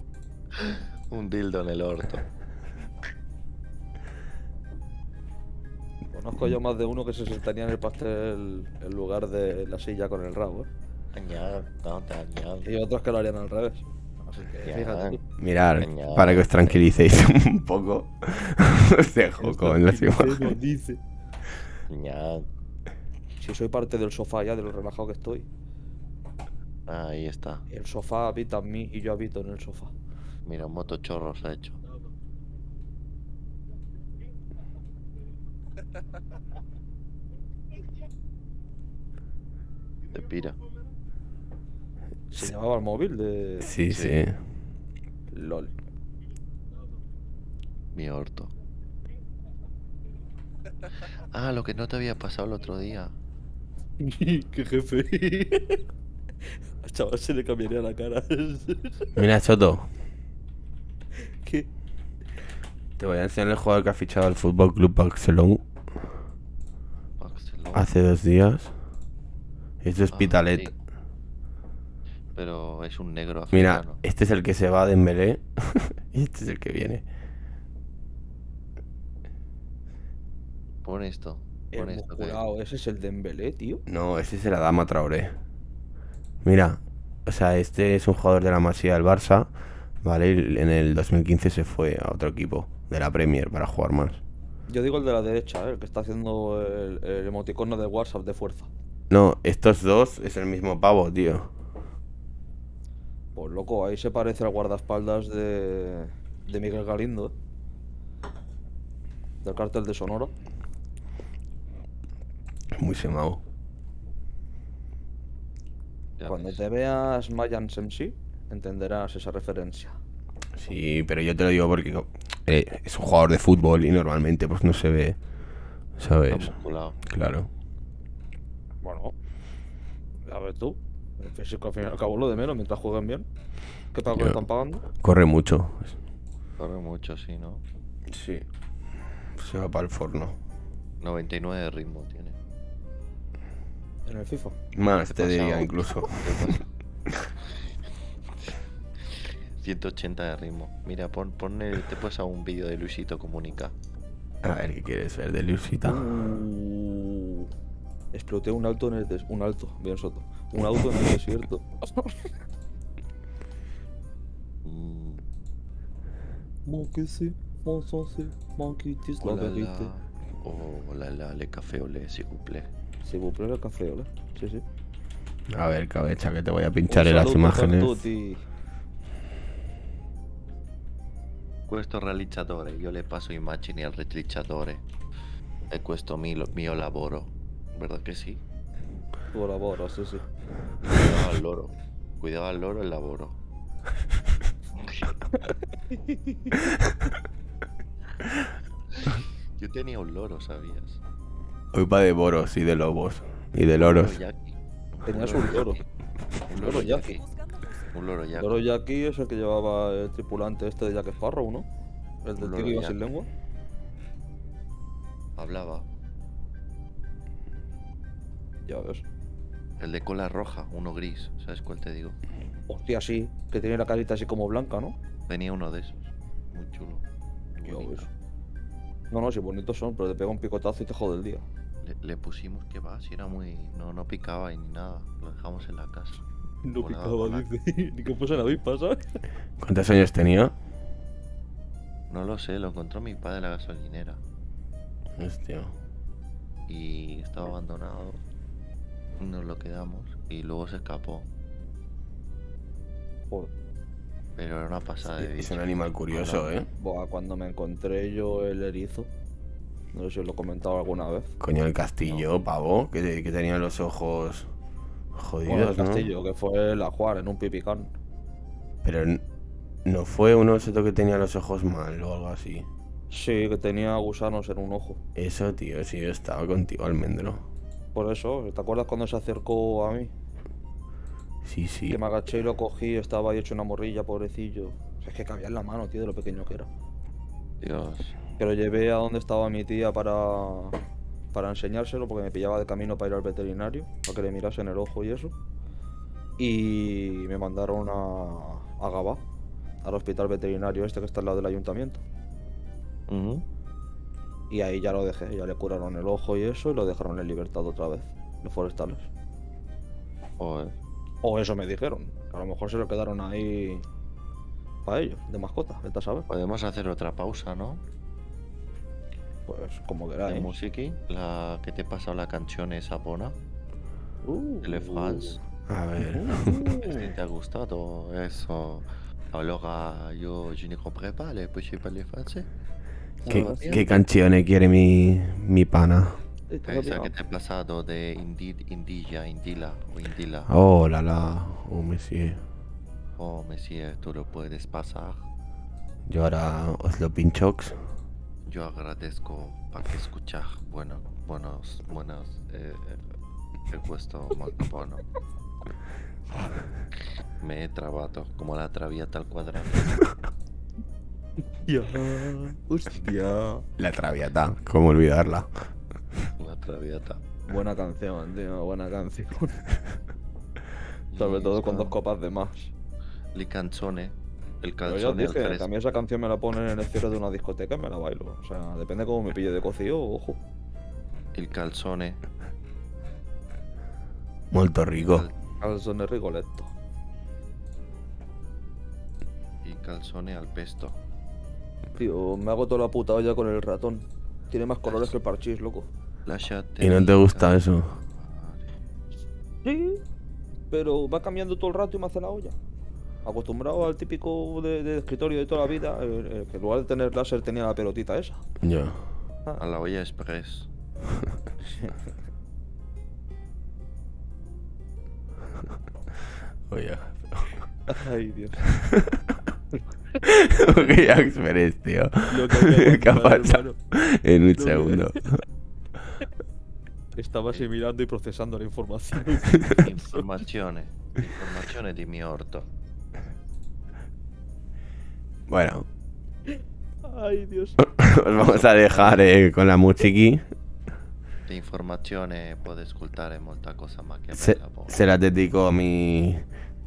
Un dildo en el orto. Conozco yo más de uno que se sentaría en el pastel en lugar de la silla con el rabo, ¿eh? Y otros que lo harían al revés. Así que Ya. fíjate. Genial. para que os tranquilicéis [LAUGHS] un poco. [LAUGHS] os dejo con las imágenes. dice. Si soy parte del sofá ya, de lo relajado que estoy. Ahí está. El sofá habita en mí y yo habito en el sofá. Mira, un motochorro se ha hecho. Te pira. Se llamaba el móvil de. Sí, sí. Sí. LOL. Mi orto. Ah, lo que no te había pasado el otro día. [LAUGHS] ¡Qué jefe! Al chaval se le cambiaría la cara. [LAUGHS] Mira, Soto, ¿Qué? te voy a enseñar el jugador que ha fichado al Fútbol Club Barcelona. Hace dos días. Es de Ah, sí. Pero es un negro Mira, este es el que se va de Dembélé y [LAUGHS] este es el que viene. Pon esto. Pon El esto. que- ese es el Dembélé, tío. No, ese es el Adama Traoré. Mira, o sea, este es un jugador de la Masía del Barça, ¿vale? En el 2015 se fue a otro equipo de la Premier para jugar más. Yo digo el de la derecha, ¿eh? el que está haciendo el, el emoticono de WhatsApp de fuerza. No, estos dos es el mismo pavo, tío. Pues loco, ahí se parece al guardaespaldas de, de Miguel Galindo, ¿eh? Del cártel de Sonora. Muy semado. ya Cuando ves. te veas Mayan Semsi, entenderás esa referencia. Sí, pero yo te lo digo porque eh, es un jugador de fútbol y normalmente pues no se ve, ¿sabes? Claro. Bueno, a ver tú. El físico al fin y al cabo lo de menos, mientras jueguen bien. ¿Qué pago Yo- le están pagando? Corre mucho. Corre mucho, sí, ¿no? Sí. Se va para el forno. 99 de ritmo tiene. En el FIFA. Más te diría incluso. [LAUGHS] 180 de ritmo. Mira, pon, pon el- te puedes a un vídeo de Luisito Comunica. A ver, ¿qué quieres ver de Luisita? Uh, exploté un auto en el des- un alto, bien soto. Un [LAUGHS] auto en el desierto. Monkey sí, monson sí, monkey tis la oh la la. Oh la la, le café s'il vous plaît. Si plaît, el café, ¿vale? Sí, sí. A ver, cabeza, que te voy a pinchar en las imágenes. Questo realizzatore, io le passo i immagini al realizzatore. E questo mio, mio lavoro. ¿Verdad que sí? Tu lavoro, sí, sí. Cuidado al loro. Cuidado al loro el laboro. Yo tenía un loro, ¿sabías? Hoy va de boros y de lobos. Y de loros. Tenías un loro. Un loro loro yaqui. Un loro yaqui. loro Jackie es el que llevaba el tripulante este de Jack Sparrow, ¿no? El del tío loro que iba sin lengua. Hablaba. Ya ves. El de cola roja, uno gris. ¿Sabes cuál te digo? Hostia, sí, que tiene la carita así como blanca, ¿no? Tenía uno de esos. Muy chulo. Ya ves. No, no, sí, bonitos son, pero te pega un picotazo y te jode el día. Le, le pusimos que va, si era muy. No, no picaba y ni nada. Lo dejamos en la casa. No picaba, dice. Ni que fuese la avispa, ¿sabes? ¿Cuántos años tenía? No lo sé, lo encontró mi padre en la gasolinera. Hostia. Y estaba abandonado. Nos lo quedamos y luego se escapó. Joder. Pero era una pasada de Es un animal curioso, ¿eh? Buah, cuando me encontré yo el erizo. No sé si os lo he comentado alguna vez. Coño, el castillo, pavo, que, que tenía los ojos Bueno, jodidos, el ¿no? castillo, que fue la Juar en un pipicán. Pero no fue uno de que tenía los ojos mal o algo así. Sí, que tenía gusanos en un ojo. Eso, tío, sí, yo estaba contigo, almendro. Por eso, ¿te acuerdas cuando se acercó a mí? Sí, sí. Que me agaché y lo cogí, estaba ahí hecho una morrilla, pobrecillo. O sea, es que cabía en la mano, tío, de lo pequeño que era. Dios. Que lo llevé a donde estaba mi tía para, para enseñárselo, porque me pillaba de camino para ir al veterinario, para que le mirasen el ojo y eso. Y me mandaron a, a Gabá, al hospital veterinario este que está al lado del ayuntamiento. Y ahí ya lo dejé, ya le curaron el ojo y eso, y lo dejaron en libertad otra vez, los forestales. Joder. O eso me dijeron, que a lo mejor se lo quedaron ahí para ellos, de mascota, vete a saber. Podemos hacer otra pausa, ¿no? Pues como De queráis. musiqui, la que te he pasado la canción esa bona, Uh, de Le France. A ver. [LAUGHS] Si te ha gustado eso. Allora yo, je ne comprends pas les peux parler français. ¿Qué, va bien. qué canciones quiere mi, mi pana? Esa que te he pasado de Indeed, Indilla, Indila o Indila. Oh, la la. Oh, monsieur. Oh, Mesías, tú lo puedes pasar. Yo ahora os lo pinchox. Yo agradezco para que escuchar bueno, buenos, buenos, eh, eh, he puesto bueno. Me he trabado como la traviata al cuadrado. [LAUGHS] Ya, hostia. La traviata, ¿cómo olvidarla? La traviata. Buena canción, tío, buena canción. [LAUGHS] Sobre todo con dos copas de más. Li canzone, el calzone al dije, también esa canción me la ponen en el cierre de una discoteca y me la bailo. O sea, depende cómo me pille de cocido, ojo. Il calzone, Molto rico. Calzone Rigoletto. il calzone al pesto. Tío, me hago toda la puta olla con el ratón. Tiene más colores que el parchís, loco. ¿Y no te gusta eso? Sí, pero va cambiando todo el rato y me hace la olla. Acostumbrado al típico de, de escritorio de toda la vida, eh, eh, que en lugar de tener láser tenía la pelotita esa. Ya. A la olla express. [LAUGHS] Oye. Ay, Dios. [LAUGHS] ¿Qué ya esperes, tío? Lo que había [LAUGHS] ¿Qué ha pasado? En un Lo que- segundo. Estaba asimilando y procesando la información. Informazione. Informazione di mio orto. Bueno, Ay, Dios. os [LAUGHS] vamos a dejar eh, con la musiqui. Di informazione può ascoltare molta cosa ma che Se, se la dedico a mi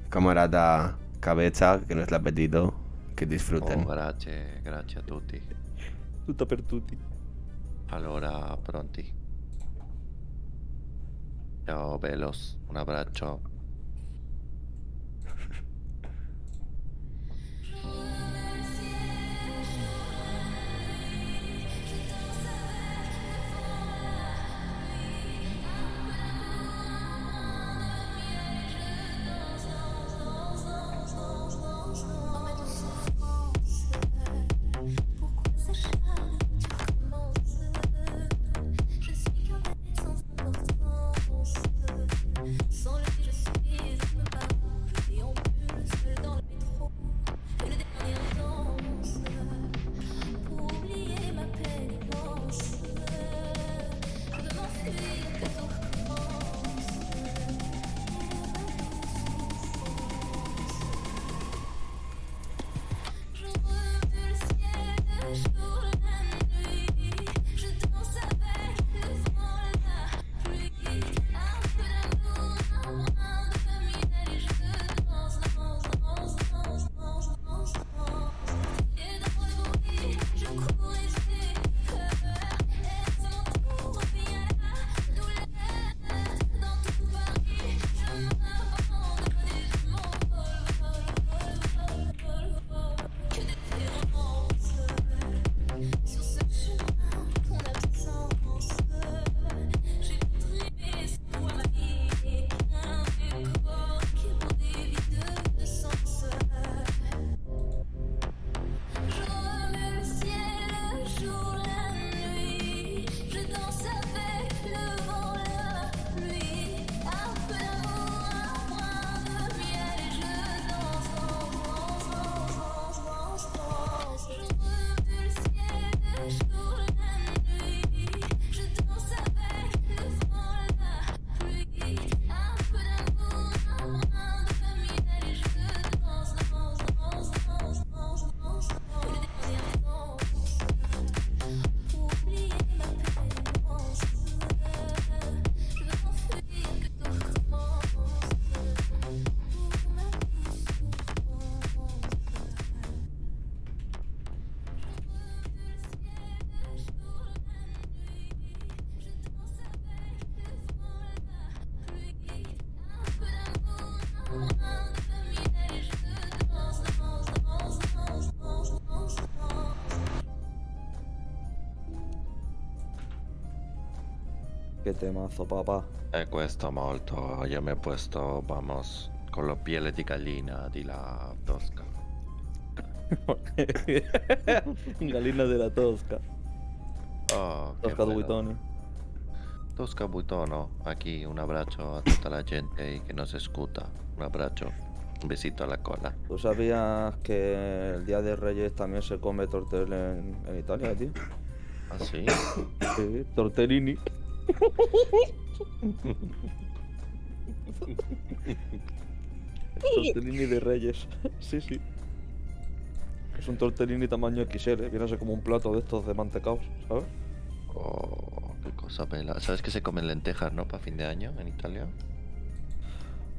camarada Cabeza, que no es el apetito. Que disfruten. Oh, grazie, grazie a tutti. Tutta per tutti. Allora, pronti? Ciao, Velos. Un abbraccio. [LAUGHS] temazo, papá. E questo molto. Io mi he puesto, vamos, con los pieles di gallina di la Tosca. [LAUGHS] Galina de la Tosca. Oh, Tosca bello. Duitoni. Tosca Buitono, aquí un abrazo a toda la gente que nos escucha. Un abrazo, un besito a la cola. ¿Tú sabías que el Día de Reyes también se come tortel en, en Italia, tío? ¿Ah, sí? Sí, tortellini. [LAUGHS] tortellini de Reyes. Sí, sí. Es un tortellini tamaño XL, ¿eh? viene a ser como un plato de estos de mantecaos, ¿sabes? Oh, qué cosa pela. ¿Sabes que se comen lentejas, no? Para fin de año en Italia.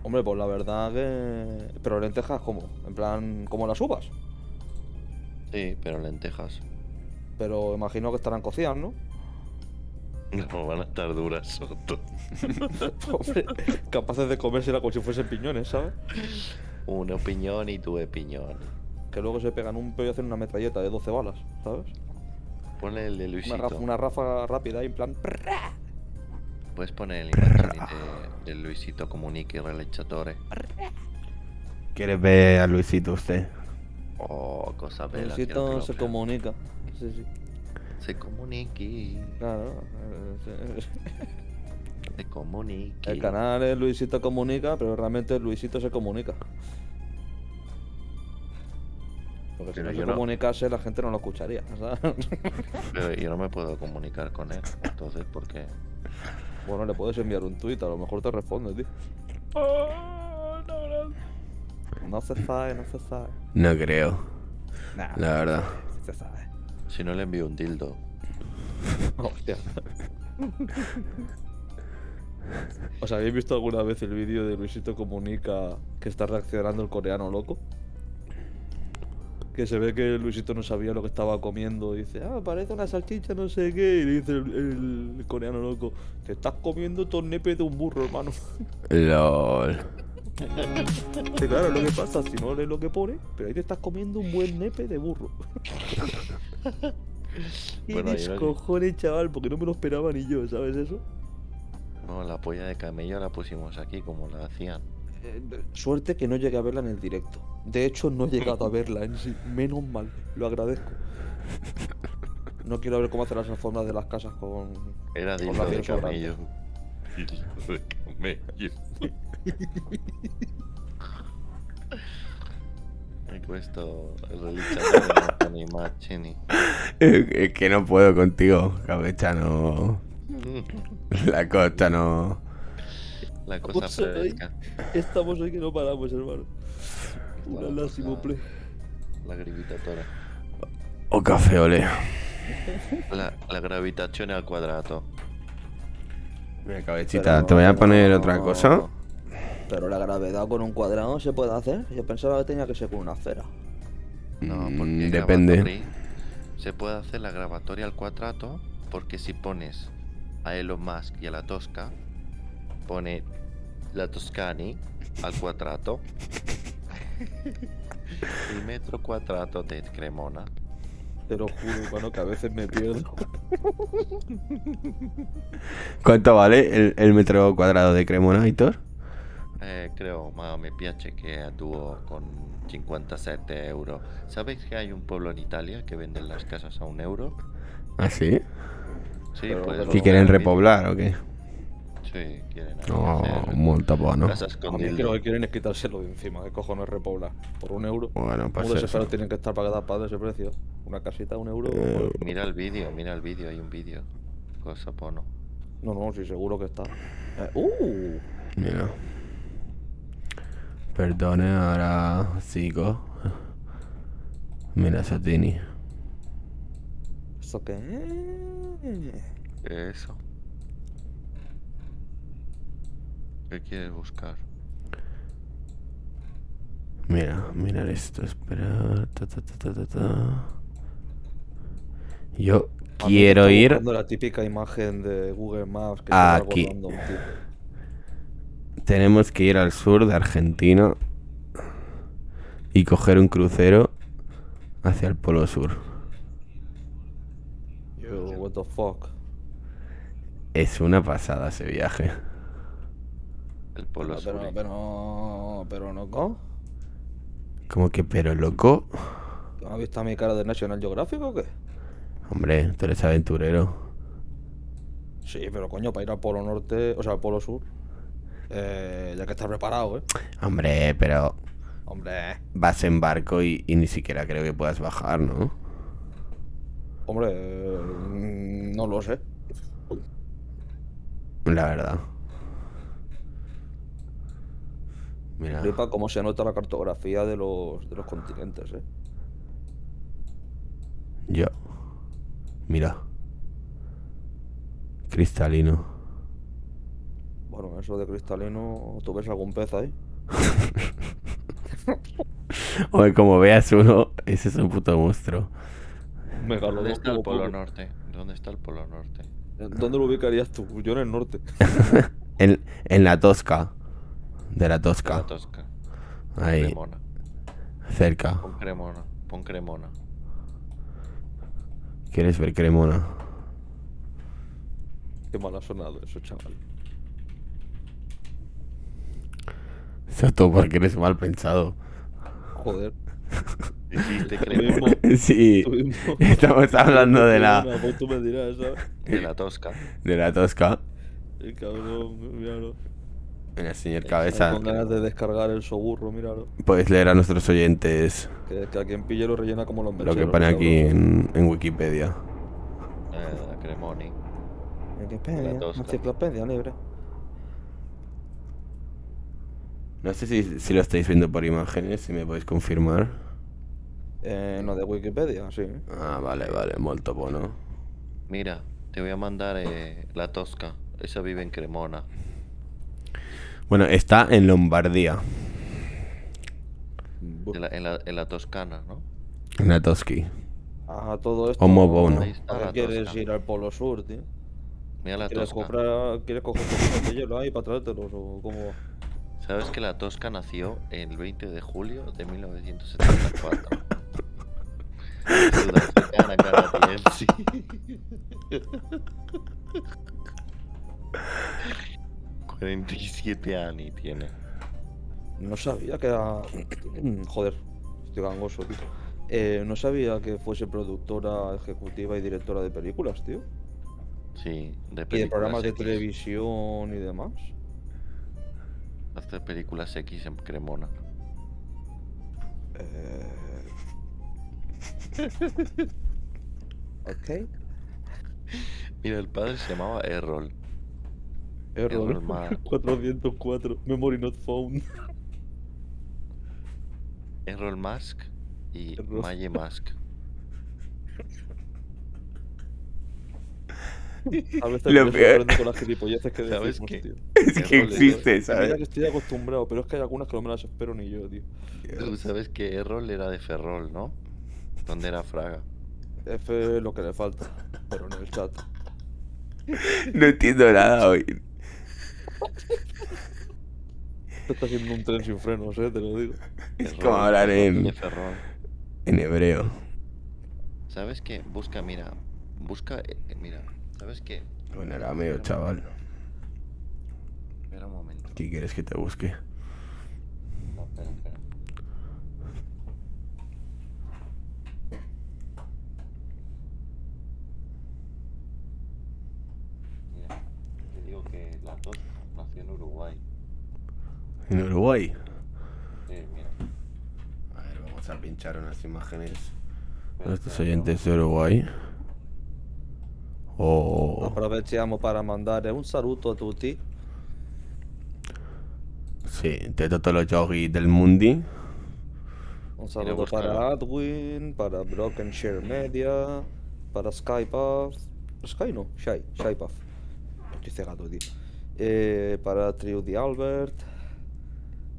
Hombre, pues la verdad que. Pero lentejas, ¿cómo? En plan, como las uvas. Sí, pero lentejas. Pero imagino que estarán cocidas, ¿no? No, van a estar duras, Soto. [LAUGHS] Hombre, capaces de comérsela como si fuesen piñones, ¿sabes? Una opinión y tu opinión. Que luego se pegan un peo y hacen una metralleta de 12 balas, ¿sabes? Ponle el de Una, Luisito. ráfaga, una ráfaga rápida ahí, en plan. Puedes poner el imagen de, de Luisito Comunique Relecciatore. ¿Quiere ver a Luisito usted? Oh, cosa bella. Luisito se comunica. Sí, sí. Se comunique. Claro. eh. Se comunique. El canal es Luisito Comunica, pero realmente Luisito se comunica. Porque si no yo se no- comunicase, la gente no lo escucharía. ¿sabes? [LAUGHS] Pero yo no me puedo comunicar con él. Entonces, ¿por qué? bueno, le puedes enviar un tuit, a lo mejor te responde, tío. No se sabe, no se sabe. No creo, Nah, la verdad. sí se sabe. Si no le envío un dildo. [LAUGHS] Hostia. [LAUGHS] ¿Os habéis visto alguna vez el vídeo de Luisito Comunica que está reaccionando el coreano loco? Que se ve que Luisito no sabía lo que estaba comiendo. Y dice, ah, parece una salchicha, no sé qué. Y le dice el, el coreano loco, te estás comiendo tornepe de un burro, hermano. [LAUGHS] LOL. Y claro, es lo que pasa, si no lees lo que pone, pero ahí te estás comiendo un buen nepe de burro. Y Bueno, mis cojones, chaval, porque no me lo esperaba ni yo, ¿sabes eso? No, la polla de camello la pusimos aquí como la hacían. Eh, suerte que no llegué a verla en el directo. De hecho, no he llegado a verla en sí. Menos mal, lo agradezco. No quiero ver cómo hacen las alfombras de las casas con. Era con [LAUGHS] de camello. De [LAUGHS] camello. Me questo realizzatore le [LAUGHS] immagini. Es que no puedo contigo, cabechano. La costa no. La cosa fresca. Estamos hoy que no paramos, hermano. Una La lástima, ple. La gravitatore. O café ole. La, la gravitazione al quadrato. Mira, cabechita, te voy a poner otra cosa. Pero la gravedad con un cuadrado se puede hacer. Yo pensaba que tenía que ser con una esfera. No, Mm, porque depende. Se puede hacer la gravatoria al cuadrato porque si pones a Elon Musk y a la Tosca, pone la Toscani al quadrato. Il [LAUGHS] metro quadrato de Cremona. Te lo juro, hermano, que a veces me pierdo. [LAUGHS] ¿Cuánto vale el, el metro cuadrado de Cremona, Hitor? Eh, creo, ma mi piace a dúo con 57 euro. ¿Sabéis que hay un pueblo en Italia que venden las casas a un euro? ¿Ah, sí? Sí, Pero- pues. ¿Que quieren repoblar o qué? Sí, quieren Oh, hacer molto buono. casas A con mí que lo que quieren es quitárselo de encima. ¿Qué cojones repoblar? Por un euro. Bueno, pues ¿Cómo eso. tienen que estar para cada padre ese precio? Una casita, un euro. Eh, Mira el vídeo, mira el vídeo, hay un vídeo. Cosa pono. No, no, sí, seguro que está. Eh, ¡Uh! Mira. Perdone, ahora sigo. Mira, Satini. ¿Eso qué es? ¿Qué es eso? ¿Qué quieres buscar? Mira, mira esto, espera. Ta, ta, ta, ta, ta, ta. Yo quiero ir. la típica imagen de Google Maps que Aquí. Está. Tenemos que ir al sur de Argentina y coger un crucero hacia el polo sur. Yo, what the fuck. Es una pasada ese viaje. El polo pero, sur. pero, pero, pero no, ¿cómo? Como que, pero loco. ¿No has visto mi cara de National Geographic o qué? Hombre, tú eres aventurero. Sí, pero coño, para ir al Polo Norte, o sea, al Polo Sur, eh, ya que estás preparado, ¿eh? Hombre, pero Hombre, vas en barco y, y ni siquiera creo que puedas bajar, ¿no? Hombre, eh, no lo sé. La verdad. Mira. Flipa cómo se nota la cartografía de los, de los continentes, eh. Yo. Mira. Cristalino. Bueno, eso de cristalino, ¿tú ves algún pez ahí? [LAUGHS] Oye, como veas uno, ese es un puto monstruo. ¿Dónde está el Polo. Norte? ¿Dónde está el Polo Norte? ¿Dónde lo ubicarías tú? Yo en el norte. [LAUGHS] En, en la Tosca. De la Tosca. La Tosca. Ahí, Cremona. cerca. Pon Cremona. Pon Cremona. ¿Quieres ver Cremona? Qué mal ha sonado eso, chaval. Exacto, porque eres mal pensado. Joder. [LAUGHS] Dijiste mismo, Sí, mismo. estamos hablando de la, tú me dirás, ¿sabes? De la Tosca. de la Tosca. El cabrón, míralo. Mira, señor Cabeza, Con ganas de descargar el soburro, míralo. puedes leer a nuestros oyentes Que, que a quien pille lo rellena como los lo que mecheros, pone aquí en, en Wikipedia. Eh, Cremoni. Wikipedia, La tosca. enciclopedia libre. No sé si, si lo estáis viendo por imágenes, si me podéis confirmar. Eh, no, de Wikipedia, sí. Ah, vale, vale, molto bueno. Mira, te voy a mandar eh, la Tosca. Esa vive en Cremona. Bueno, está en Lombardía, la- en, la, en la Toscana, ¿no? en la Toschi. Ajá, todo esto. Homo bono. Ahí está ¿Para la qué quieres ir al Polo Sur, tío? Mira la ¿Quieres, Tosca. comprar, ¿Quieres coger poquitos de hielo ahí para traértelos o cómo va? ¿Sabes que la Tosca nació el 20 de julio de 1974? Sudafricana canadiense. ...47 años tiene. No sabía que era. [CLEARS THROAT] Joder, estoy gangoso, tío. Eh, no sabía que fuese productora ejecutiva y directora de películas, tío. Sí, de Y de películas programas de televisión y demás. Hace películas X en Cremona. Eh... [LAUGHS] ok. Mira, el padre se llamaba Errol. Error. Error Ma- 404. Memory not found. Errol Musk y Errol. Maye Musk. [LAUGHS] A veces Lo me peor- con las gilipolleces que ¿Sabes decimos, qué? tío. Es que existe, ¿sabes? que estoy acostumbrado, pero es que hay algunas que no me las espero ni yo, tío. Tú sabes que Errol era de Ferrol, ¿no? Donde era Fraga. F es lo que le falta, pero en el chat. No entiendo nada hoy. Esto está siendo un tren sin frenos, eh, te lo digo. Es Errol, como hablar en, De Ferrol. en hebreo. ¿Sabes qué? Busca, mira. Busca, eh, mira. ¿Sabes qué? O en arameo, chaval. Espera un momento. ¿Qué quieres que te busque? No, espera, espera. Mira, te digo que la tos nació en Uruguay. En Uruguay. Sí, mira. A ver, vamos a pinchar unas imágenes. Nuestros espera, oyentes de Uruguay. Oh, Aprovechamos para mandar un saludo a tutti. sí, de todos los yogis del mundi. Un saludo para Adwin, para Broken Share Media, para Skypath. Sky no, Shy, Shypath. Estoy cegado, tío. Eh, para Trio de Albert.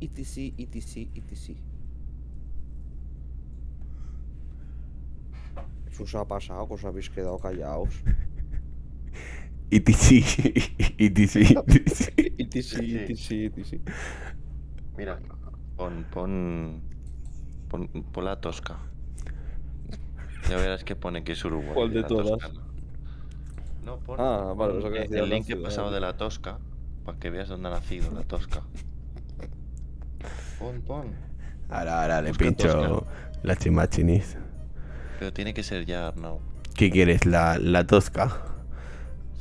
etc, etc, etc. Eso os ha pasado, os habéis quedado callados. ITC, ITC. etc, etc, etc. Mira, pon, pon, pon, pon la tosca. Ya verás que pone que es Uruguay. ¿Cuál de la todas? Toscana. No, pon, Ah, vale, pon que el- el la link que he pasado de la tosca, para que veas dónde ha nacido la tosca. Pon, pon. Ahora, ahora le Busca pincho Tosca. las chimachinis. Pero tiene que ser ya, Arnau. ¿Qué quieres? ¿La, la tosca?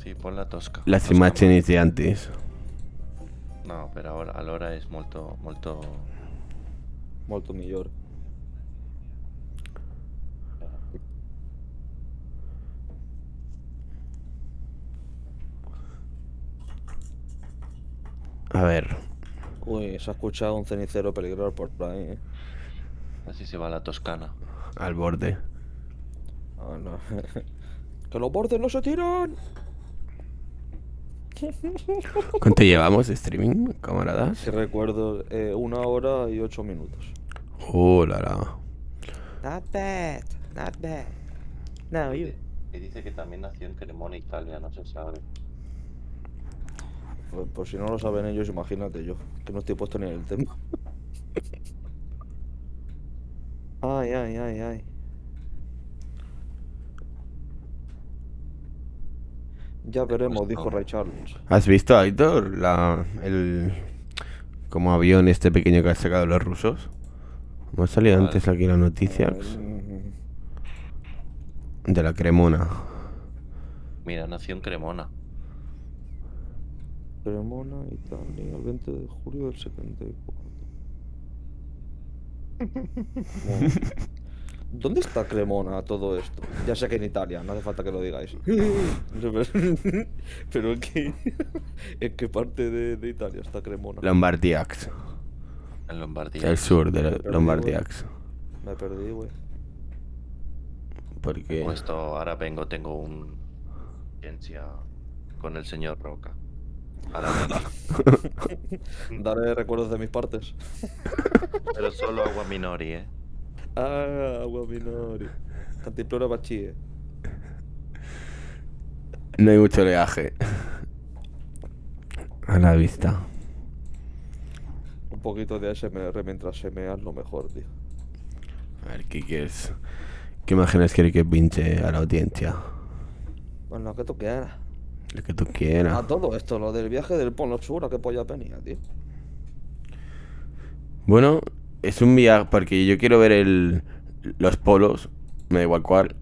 Sí, pon la tosca. Las tosca imágenes pues. de. No, pero ahora, es molto, molto... Molto mejor. A ver. Uy, se ha escuchado un cenicero peligroso por ahí. Eh. Así se va la toscana. Al borde. Oh, no. [LAUGHS] ¡Que los bordes no se tiran! [LAUGHS] ¿Cuánto llevamos de streaming, camaradas? Si recuerdo, eh, una hora y ocho minutos. Uh, la la. Not bad, not bad. No, you. Y dice que también nació en Cremona, Italia, no se sabe. Pues, pues si no lo saben ellos, imagínate yo, que no estoy puesto ni en el tema. ay, ay, ay, ay. Ya veremos, dijo. Ray Charles. ¿Has visto, Aitor, la, el como avión este pequeño que han sacado los rusos? Hemos salido Vale. antes aquí la noticia de la Cremona. Mira, nació en Cremona. Cremona, Italia, el 20 de julio del 74. [LAUGHS] ¿Dónde está Cremona todo esto? Ya sé que en Italia, no hace falta que lo digáis. [LAUGHS] Pero ¿en qué, ¿en qué parte de, de Italia está Cremona? Lombardiax. En Lombardía. El sur de perdí, Lombardiax. Me perdí, güey. Porque Puesto, ahora vengo, tengo un audiencia con el señor Roca. Ahora vengo. Daré recuerdos de mis partes. Pero solo agua minori, eh. Ah, agua minori. Cantimplora bachie. no hay mucho oleaje. A la vista. Un poquito de ASMR mientras se mea es lo mejor, tío. A ver, ¿qué quieres? ¿Qué imágenes quieres que pinche a la audiencia? Bueno, que tú quieras. Lo que tú quieras. A todo esto, lo del viaje del Polo Sur, ¿a qué polla venía, tío? Bueno, es un viaje porque yo quiero ver el, los polos, me da igual cuál.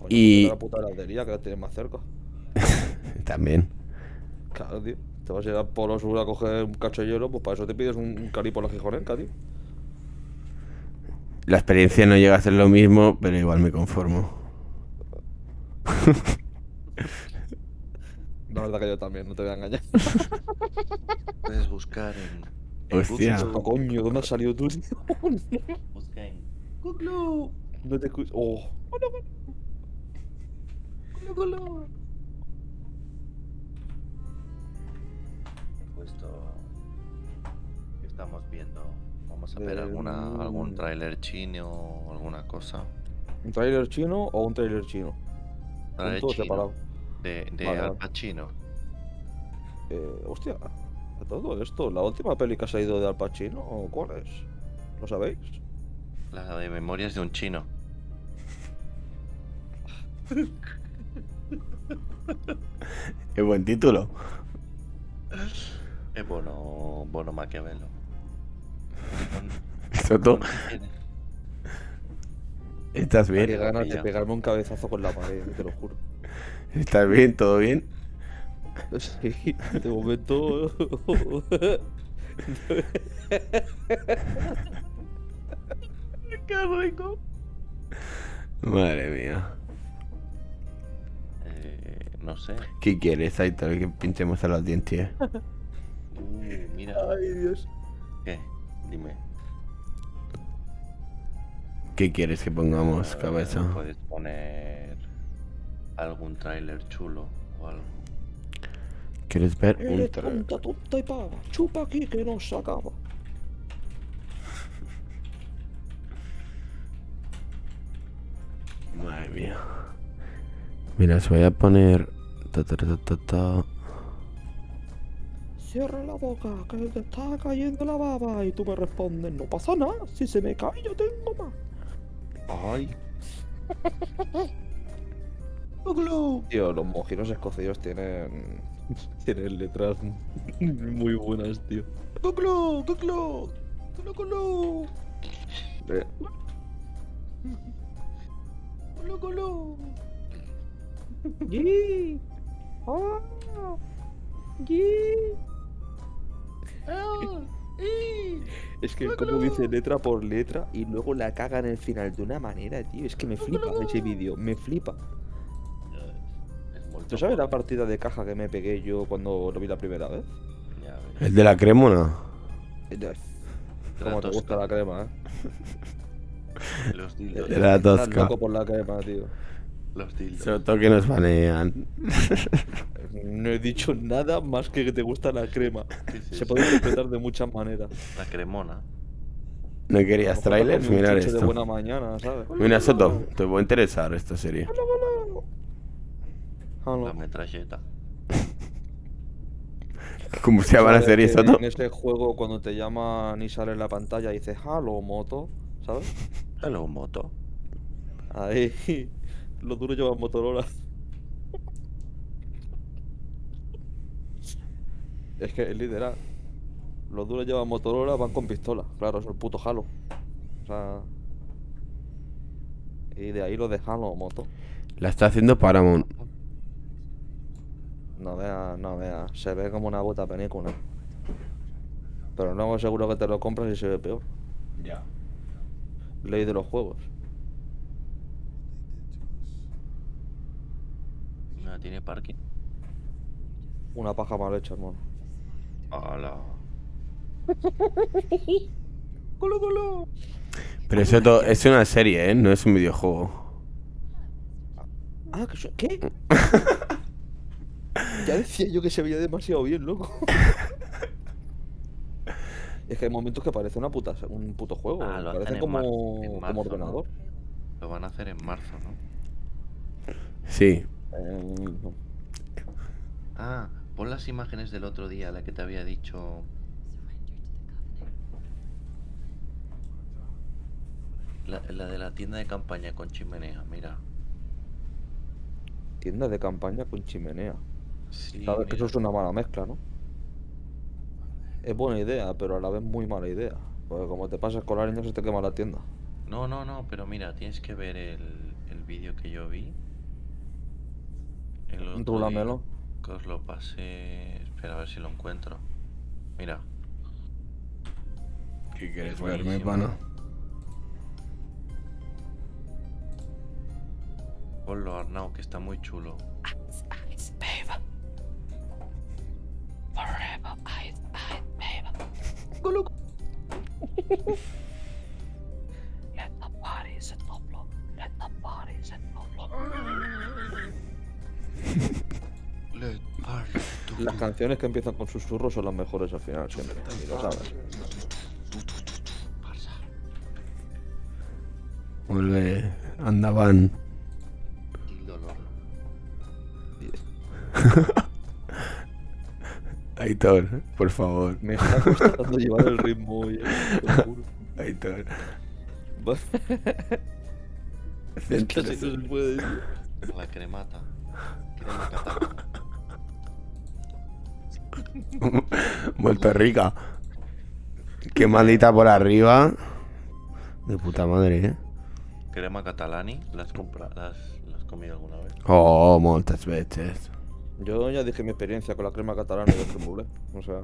Coño, Y- a la puta heladería que la tienes más cerca. [LAUGHS] También. Claro, tío. Te vas a ir al Polo Sur a coger un cacho de hielo, pues para eso te pides un, un cari por la gijonenca, tío. La experiencia no llega a ser lo mismo, pero igual me conformo. [LAUGHS] La verdad que yo también, no te voy a engañar. [LAUGHS] Puedes buscar en. Hostia. Google, Oh, coño, ¿dónde has salido tú? [LAUGHS] Busca en. No te escucho. Oh. Puesto. ¿Qué estamos viendo? Vamos a ver alguna, algún tráiler chino o alguna cosa. ¿Un trailer chino o un trailer chino? Tráiler chino, separado. De, de Vale, Al vale. Pacino. Eh, hostia, todo esto, ¿la última peli que ha salido de Al Pacino o cuál es? ¿Lo sabéis? La de Memorias de un chino. Qué buen título. Es Bono, Bono Maquiavelo. Soto, ¿estás Qué bien? ganas de pegarme un cabezazo con la pared, te lo juro. ¿Estás bien? ¿Todo bien? Sí, de momento. ¡Qué rico! Madre mía. eh, no sé. ¿Qué quieres, Aitor? Que pinchemos a la audiencia. Uh, mira. Ay, Dios. ¿Qué? Dime. ¿Qué quieres que pongamos, Eh, cabeza? Puedes poner algún tráiler chulo o algo. ¿Quieres ver un Eres tra- tonta, y pava. Chupa aquí que no se acaba. [LAUGHS] Madre mía. Mira, os voy a poner. ta, ta, ta, ta, ta. Cierra la boca, que te está cayendo la baba. Y tú me respondes, no pasa nada. Si se me cae, yo tengo más. ¡Ay! [LAUGHS] Tío, los mojinos escocíos tienen. [LAUGHS] tienen letras muy buenas, tío. ¡Coclo! ¡Coclo! ¡Coclo, coclo! Eh, ¡Coclo, coclo! Yee. Ah. Yee. Es que como dice letra por letra y luego la caga en el final de una manera, tío. Es que me flipa ese vídeo, me flipa. ¿Tú sabes la partida de caja que me pegué yo cuando lo vi la primera vez? ¿El de la cremona? Como te gusta la crema, eh. [LAUGHS] Los dildos. De la Estás tosca. loco por la crema, tío. Los dildos. Sobre todo que nos banean. No he dicho nada más que que te gusta la crema. ¿Qué es Se puede interpretar de muchas maneras. La cremona. ¿No querías trailers? Mirar de esto. buena mañana, ¿sabes? Mira, Soto, te puede interesar esta serie. Halo. La metralleta. ¿Cómo se llama la ¿Sabes serie, que Soto? En ese juego, cuando te llaman y sale en la pantalla, dices Halo moto, ¿sabes? [LAUGHS] Hello, moto. Ahí. [LAUGHS] Los duros llevan Motorola. Es que es literal. Los duros llevan Motorola, van con pistola. Claro, es el puto Halo. O sea. Y de ahí lo de Halo moto. La está haciendo Paramount. No vea, no vea. Se ve como una puta película. Pero luego seguro que te lo compras y se ve peor. Ya. Ley de los juegos. Mira, tiene parking. Una paja mal hecha, hermano. Hola. [LAUGHS] Pero Soto, es una serie, ¿eh? No es un videojuego. Ah, ¿qué? [LAUGHS] ya decía yo que se veía demasiado bien, loco. [LAUGHS] es que hay momentos que parece una puta, un puto juego. Ah, lo parece hacen como, ordenador. Lo van a hacer en marzo, ¿no? Sí. Eh, Ah, pon las imágenes del otro día, la que te había dicho. La, la de la tienda de campaña con chimenea, mira. tienda de campaña con chimenea. Sí, Sabes que eso es una mala mezcla, ¿no? Es buena idea, pero a la vez muy mala idea. Porque como te pasas con la niña se te quema la tienda. No, no, no, pero mira, tienes que ver el, el vídeo que yo vi. El otro Rúlamelo. Que os lo pasé. Espera a ver si lo encuentro. Mira. ¿Qué quieres Es verme, pana? Ponlo Arnau, que está muy chulo. Let the party set up, low. Let the party set up, low. Las canciones que empiezan con susurros son las mejores al final, siempre. Y lo sabes. Vuelve. Andaban. Tildo. [LAUGHS] Aitor, por favor. Me está costando [LAUGHS] llevar el ritmo hoy, te lo juro. Aitor. Es que así no se puede decir. La cremata. Crema catalana. [LAUGHS] Vuelto rica. Qué maldita por arriba. De puta madre, eh. Crema catalani. ¿La has, compra- la has- la has comido alguna vez? Oh, moltes veces. Yo ya dije mi experiencia con la crema catalana y el creme. O sea,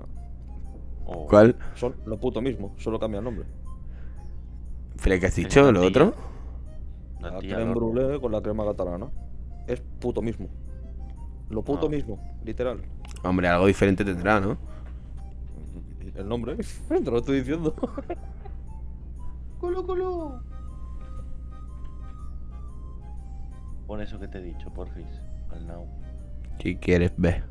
Oh, ¿Cuál? son lo puto mismo, solo cambia el nombre. ¿Pero qué has dicho? ¿Lo otro? La La creme con la crema catalana. Es puto mismo. Lo puto Ah. mismo, literal. Hombre, algo diferente tendrá, ¿no? El nombre, [LAUGHS] te lo estoy diciendo. ¡Culo, culo! Pon eso que te he dicho, porfis. Al now. Si quieres, ve.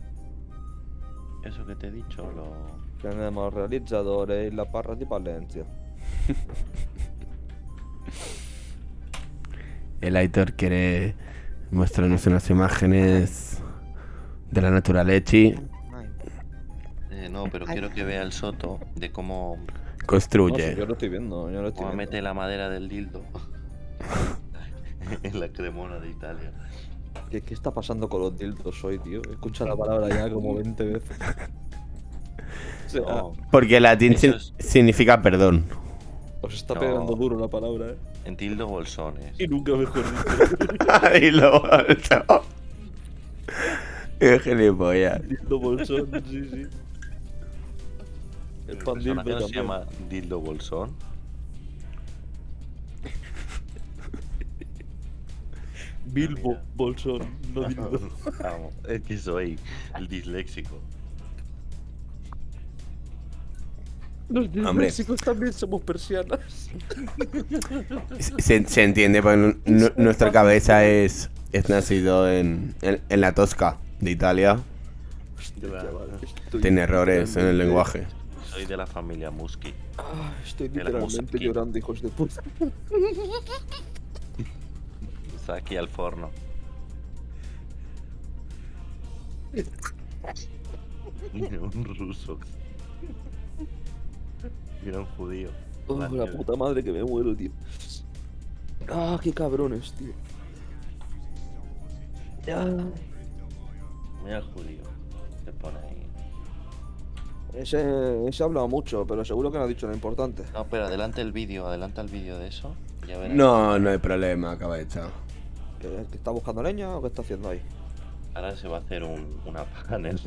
Eso que te he dicho, lo. Tenemos realizzatore e la parra di Valencia. [LAUGHS] El Aitor quiere mostrarnos unas imágenes de la naturaleza. Eh, no, pero quiero que vea el soto de cómo, No, si Construye. yo lo estoy viendo, yo lo estoy cómo viendo. mete la madera del dildo [LAUGHS] en la cremona de Italia. ¿Qué, qué está pasando con los dildos hoy, tío? Escucha la palabra ya como 20 veces. O sea, No, Porque latín es- significa perdón. os está no. pegando duro la palabra, ¿eh? en tildo bolsones. Y nunca mejor dicho. [LAUGHS] y lo alto. Qué gilipollas. Dildo bolsón, sí, sí. El El dildo se llama dildo bolsón. Bilbo Mira. bolsón, no dildo. Vamos, es que soy el disléxico. Los Hombre. disléxicos también somos persianas. Se, se entiende, porque nu- nu- nuestra cabeza es, es nacido en, en, en la Tosca de Italia. Estoy Tiene errores en el lenguaje. Soy de la familia Musky. Ah, estoy literalmente llorando, hijos de puta. Está aquí al forno. Mira un ruso. Mira un judío. Oh, la puta madre que me muero, tío. Ah, qué cabrones, tío. Ya. Mira el judío. Se pone ahí. Ese, ese ha hablado mucho, pero seguro que no ha dicho lo importante. No, pero adelante el vídeo, adelanta el vídeo de eso. Ya verás. No, no hay problema, cabeza. ¿Que, que está buscando leña o qué está haciendo ahí? Ahora se va a hacer un, una panel.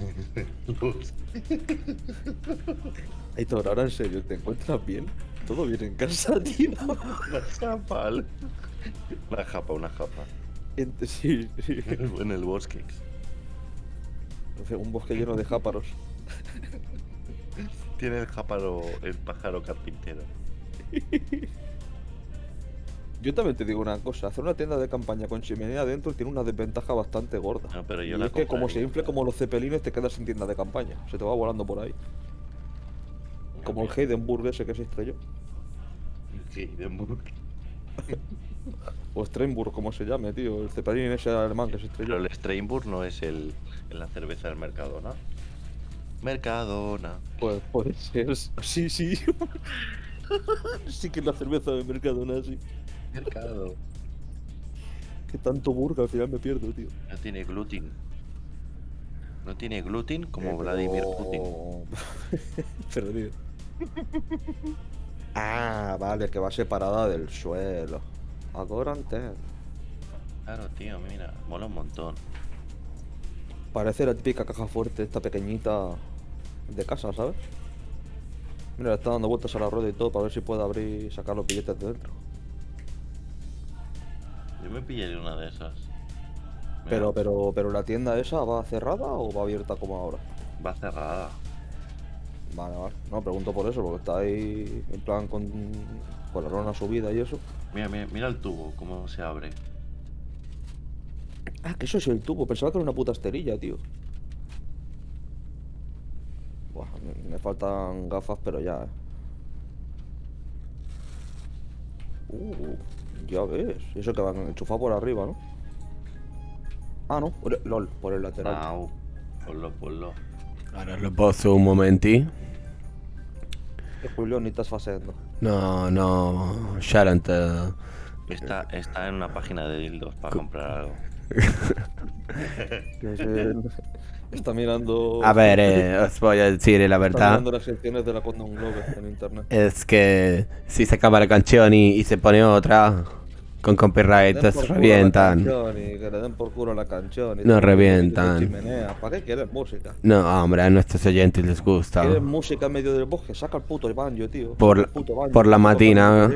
Luz. [LAUGHS] Aitor, ahora en serio, ¿te encuentras bien? ¿Todo bien en casa, [LAUGHS] tío? Una japa. Una japa, una japa. Sí, sí. [LAUGHS] En el bosque. Un bosque lleno de jáparos. Tiene el jáparo, el pájaro carpintero. Yo también te digo una cosa, hacer una tienda de campaña con chimenea dentro tiene una desventaja bastante gorda. No, pero yo y la es que como se infle como los cepelines te quedas sin tienda de campaña. Se te va volando por ahí. Como el Heidenburg ese que se estrelló. Hamburgo. [LAUGHS] O Steinburg, como se llame, tío. El cepelín ese alemán que se estrelló. Pero el Steinburg no es el, la cerveza del Mercadona. Mercadona. Pues puede ser. Sí, sí. [LAUGHS] sí que es la cerveza de Mercadona, sí. Mercado. Que tanto burga, al final me pierdo, tío. No tiene gluten. No tiene gluten como Vladimir Putin. [LAUGHS] Perdido. Ah, vale, que va separada del suelo. Ahora entiendo. Claro, tío, mira, mola un montón. Parece la típica caja fuerte, esta pequeñita de casa, ¿sabes? Mira, le está dando vueltas a la rueda y todo para ver si puede abrir y sacar los billetes de dentro. Yo me pillaría una de esas. Mira, Pero, pero, pero la tienda esa va cerrada o va abierta como ahora? Va cerrada. Vale, vale. No, pregunto por eso, porque está ahí en plan con, con la lona subida y eso. Mira, mira, mira el tubo, cómo se abre. Ah, que eso es el tubo. Pensaba que era una puta esterilla, tío. Buah, me, me faltan gafas, pero ya, eh. Uh, ya ves. Eso que van enchufados por arriba, ¿no? Ah, no. por el- LOL, por el lateral. Au. Ponlo, ponlo. Ahora lo poso un momenti. Eh, Julio, ni estás faseando. No, no, Sharon te... Está, está en una página de dildos para comprar algo. [LAUGHS] [LAUGHS] Está mirando. A ver, eh, os voy a decir la Está verdad. mirando las secciones de la Condom Globe en internet. Es que si se acaba la canción y, y se pone otra con copyright, Den os por culo a la revientan. y que le den por culo a la canción. y Nos todo, revientan. ¿Para qué música? No, hombre, a nuestros oyentes les gusta. ¿Quieres música en medio del bosque? Saca el puto banjo, tío. Por, puto banjo, por la matina,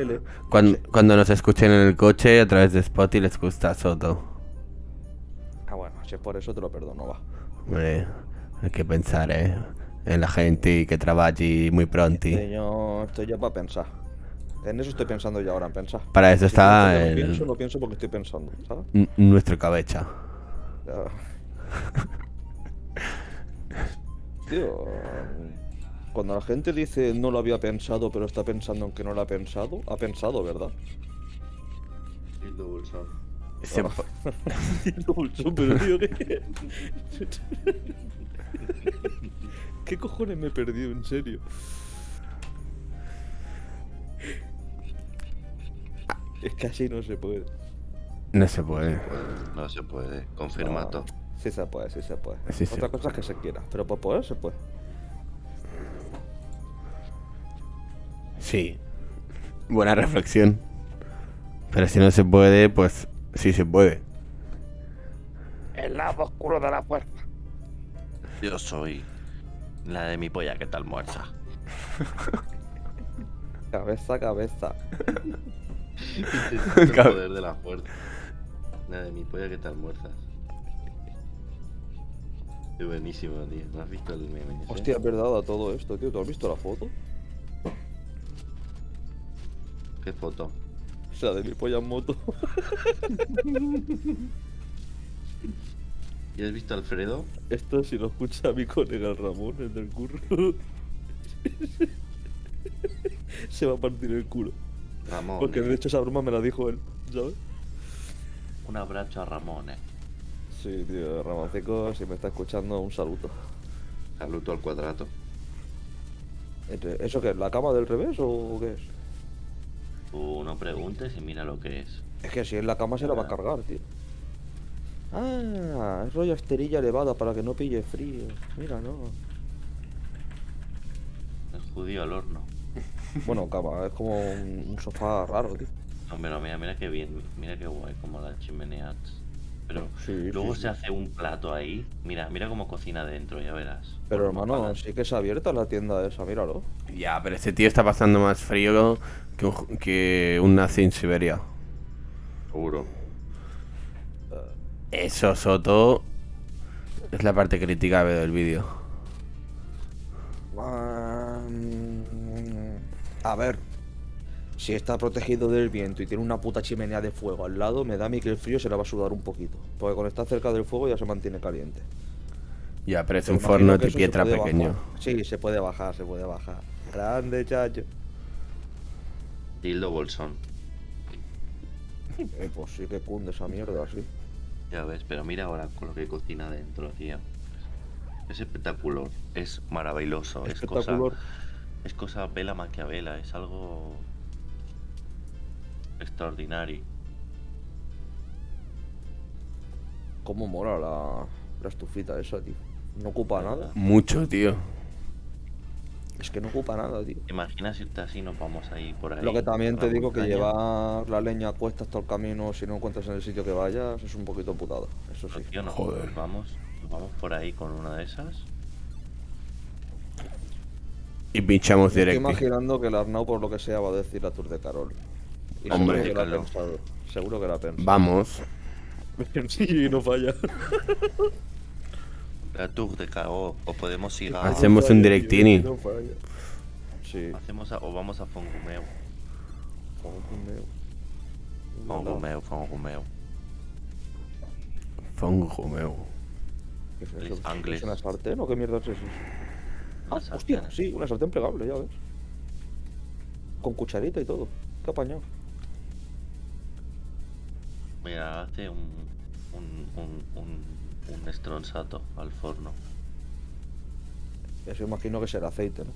cuando, cuando nos escuchen en el coche a través de Spotify les gusta Soto. Ah, bueno, si es por eso te lo perdono, va. Hombre, hay que pensar, eh, en la gente que trabaja muy pronto. Sí, yo estoy ya para pensar. En eso estoy pensando ya ahora, en pensar. Para eso Si está que no el- pienso, no pienso porque estoy pensando, ¿sabes? N- nuestra cabeza. Ya. [LAUGHS] Tío, cuando la gente dice no lo había pensado, pero está pensando en que no lo ha pensado, ha pensado, ¿verdad? Bolsón. Se Pulsón, [LAUGHS] pero tío, ¿qué? ¿Qué cojones me he perdido, en serio? Es que así no se puede. no se puede. No se puede. Confirmato. Sí se puede, sí se puede. Sí se Otra cosa es que se quiera, pero por poder se puede. Sí. Buena reflexión. Pero si no se puede, pues sí se puede. El lado oscuro de la fuerza. Yo soy la de mi polla que tal muerza. [LAUGHS] Cabeza, cabeza. el poder de la fuerza. La de mi polla que tal muerzas. Qué buenísimo, tío. ¿No has visto el meme? Hostia, es verdad a todo esto, tío. ¿Tú has visto la foto? ¿Qué foto? O sea, de mi polla en moto. ¿Y has visto a Alfredo? Esto si lo escucha mi colega Ramón, el del curro. Se va a partir el culo. Ramón. Porque de eh. hecho esa broma me la dijo él, ¿sabes? Un abrazo a Ramón, eh. Sí, tío, Ramoncico, si me está escuchando, un saludo. Saludo al cuadrado. Entre- ¿Eso qué es? ¿La cama del revés o qué es? Tú no preguntes y mira lo que es. Es que si es la cama se la va a cargar, tío. Ah, es rollo esterilla elevada para que no pille frío. Mira, no. Es judío al horno. Bueno, cama, es como un, un sofá raro, tío. No, pero mira, mira qué bien, mira qué guay, como las chimeneas. Pero Sí, luego sí, se sí. hace un plato ahí. Mira, mira cómo cocina dentro, ya verás. Pero hermano, sí que es abierta la tienda esa, míralo. Ya, pero este tío está pasando más frío que un, ju- que un nazi en Siberia. Seguro. Eso, Soto, es la parte crítica del vídeo. A ver. Si está protegido del viento y tiene una puta chimenea de fuego al lado, me da a mí que el frío se le va a sudar un poquito. Porque cuando está cerca del fuego ya se mantiene caliente. Ya, pero es un forno de piedra pequeño. bajar. Sí, se puede bajar, se puede bajar. Grande, chacho. Tildo Bolsón. Eh, pues sí que cunde esa mierda, sí. Ya ves, pero mira ahora con lo que cocina dentro, tío. Es espectacular, es maravilloso, es cosa, Espectacular. es cosa vela maquiavela, es algo extraordinario. Cómo mola la, la estufita esa, tío. No ocupa nada. Mucho, tío. Es que no ocupa nada, tío. Imagina irte así, nos vamos ahí por ahí. Lo que también te la digo que llevar la leña a cuestas todo el camino si no encuentras en el sitio que vayas es un poquito putado. Eso sí. Pero, tío, no, Joder. nos vamos, nos vamos por ahí con una de esas. Y pinchamos Me estoy directo. imaginando que el Arnau por lo que sea va a decir la Tour de Carol. Y Hombre. seguro que lo ha pensado. Seguro que lo ha pensado. Vamos. [LAUGHS] sí, no falla. [LAUGHS] La Tour de Caro, o podemos ir a... Hacemos un directini. Sí. Hacemos a- o vamos a Fongumeo. Fongumeo. Fongumeo, Fongumeo. ¿Qué es Es eso? inglés. ¿Es una sartén o qué mierda es eso? Ah, hostia, sí, una sartén plegable, ya ves. Con cucharita y todo. Qué apañado. Mira, hace un, un, un, un, un estronzato al forno. Eso imagino que será aceite, ¿no?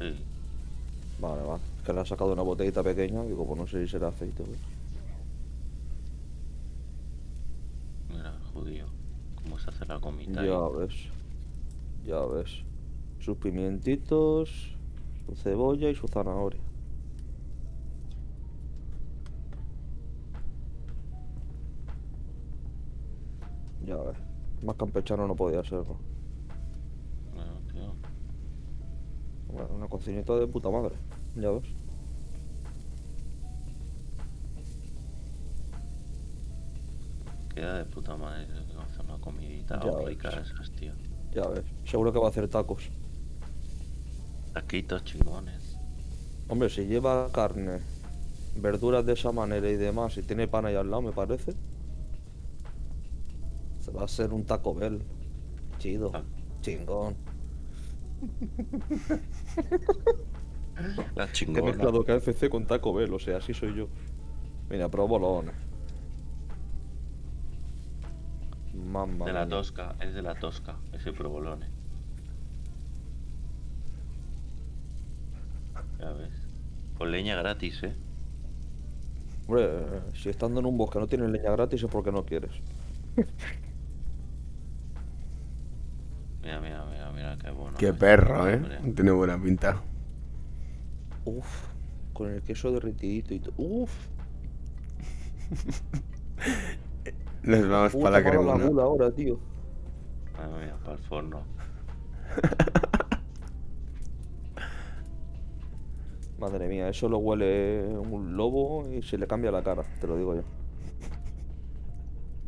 Sí. Vale, vale. Es que le ha sacado una botellita pequeña, digo, pues no sé si será aceite, güey. Mira, judío. Cómo se hace la comida. Ya ahí. ves. Ya ves. Sus pimientitos, su cebolla y su zanahoria. Ya ves. Más campechano no podía ser, ¿no? Bueno, tío. Bueno, una cocinita de puta madre. Ya ves. Queda de puta madre hacer una comidita Ya rica ves. esas, tío. Ya ves. Seguro que va a hacer tacos. Taquitos chingones. Hombre, si lleva carne, verduras de esa manera y demás, y tiene pan ahí al lado, me parece. Se va a hacer un Taco Bell. Chido. Ah. Chingón. La Que he chingona. mezclado KFC con Taco Bell, o sea, así soy yo. Mira, provolones. Mamma De la mía. tosca, es de la tosca, ese provolone. Ya ves. Con leña gratis, eh. Hombre, eh, si estando en un bosque no tienes leña gratis es porque no quieres. [LAUGHS] Mira, mira, mira, mira, qué bueno. Qué perro, eh. Hombre. Tiene buena pinta. Uf, con el queso derretidito y todo. Uf, [LAUGHS] Nos vamos Uf, para la cremona. gula ahora, tío. Ah, mira, para el forno. [LAUGHS] Madre mía, eso lo huele un lobo y se le cambia la cara, te lo digo yo.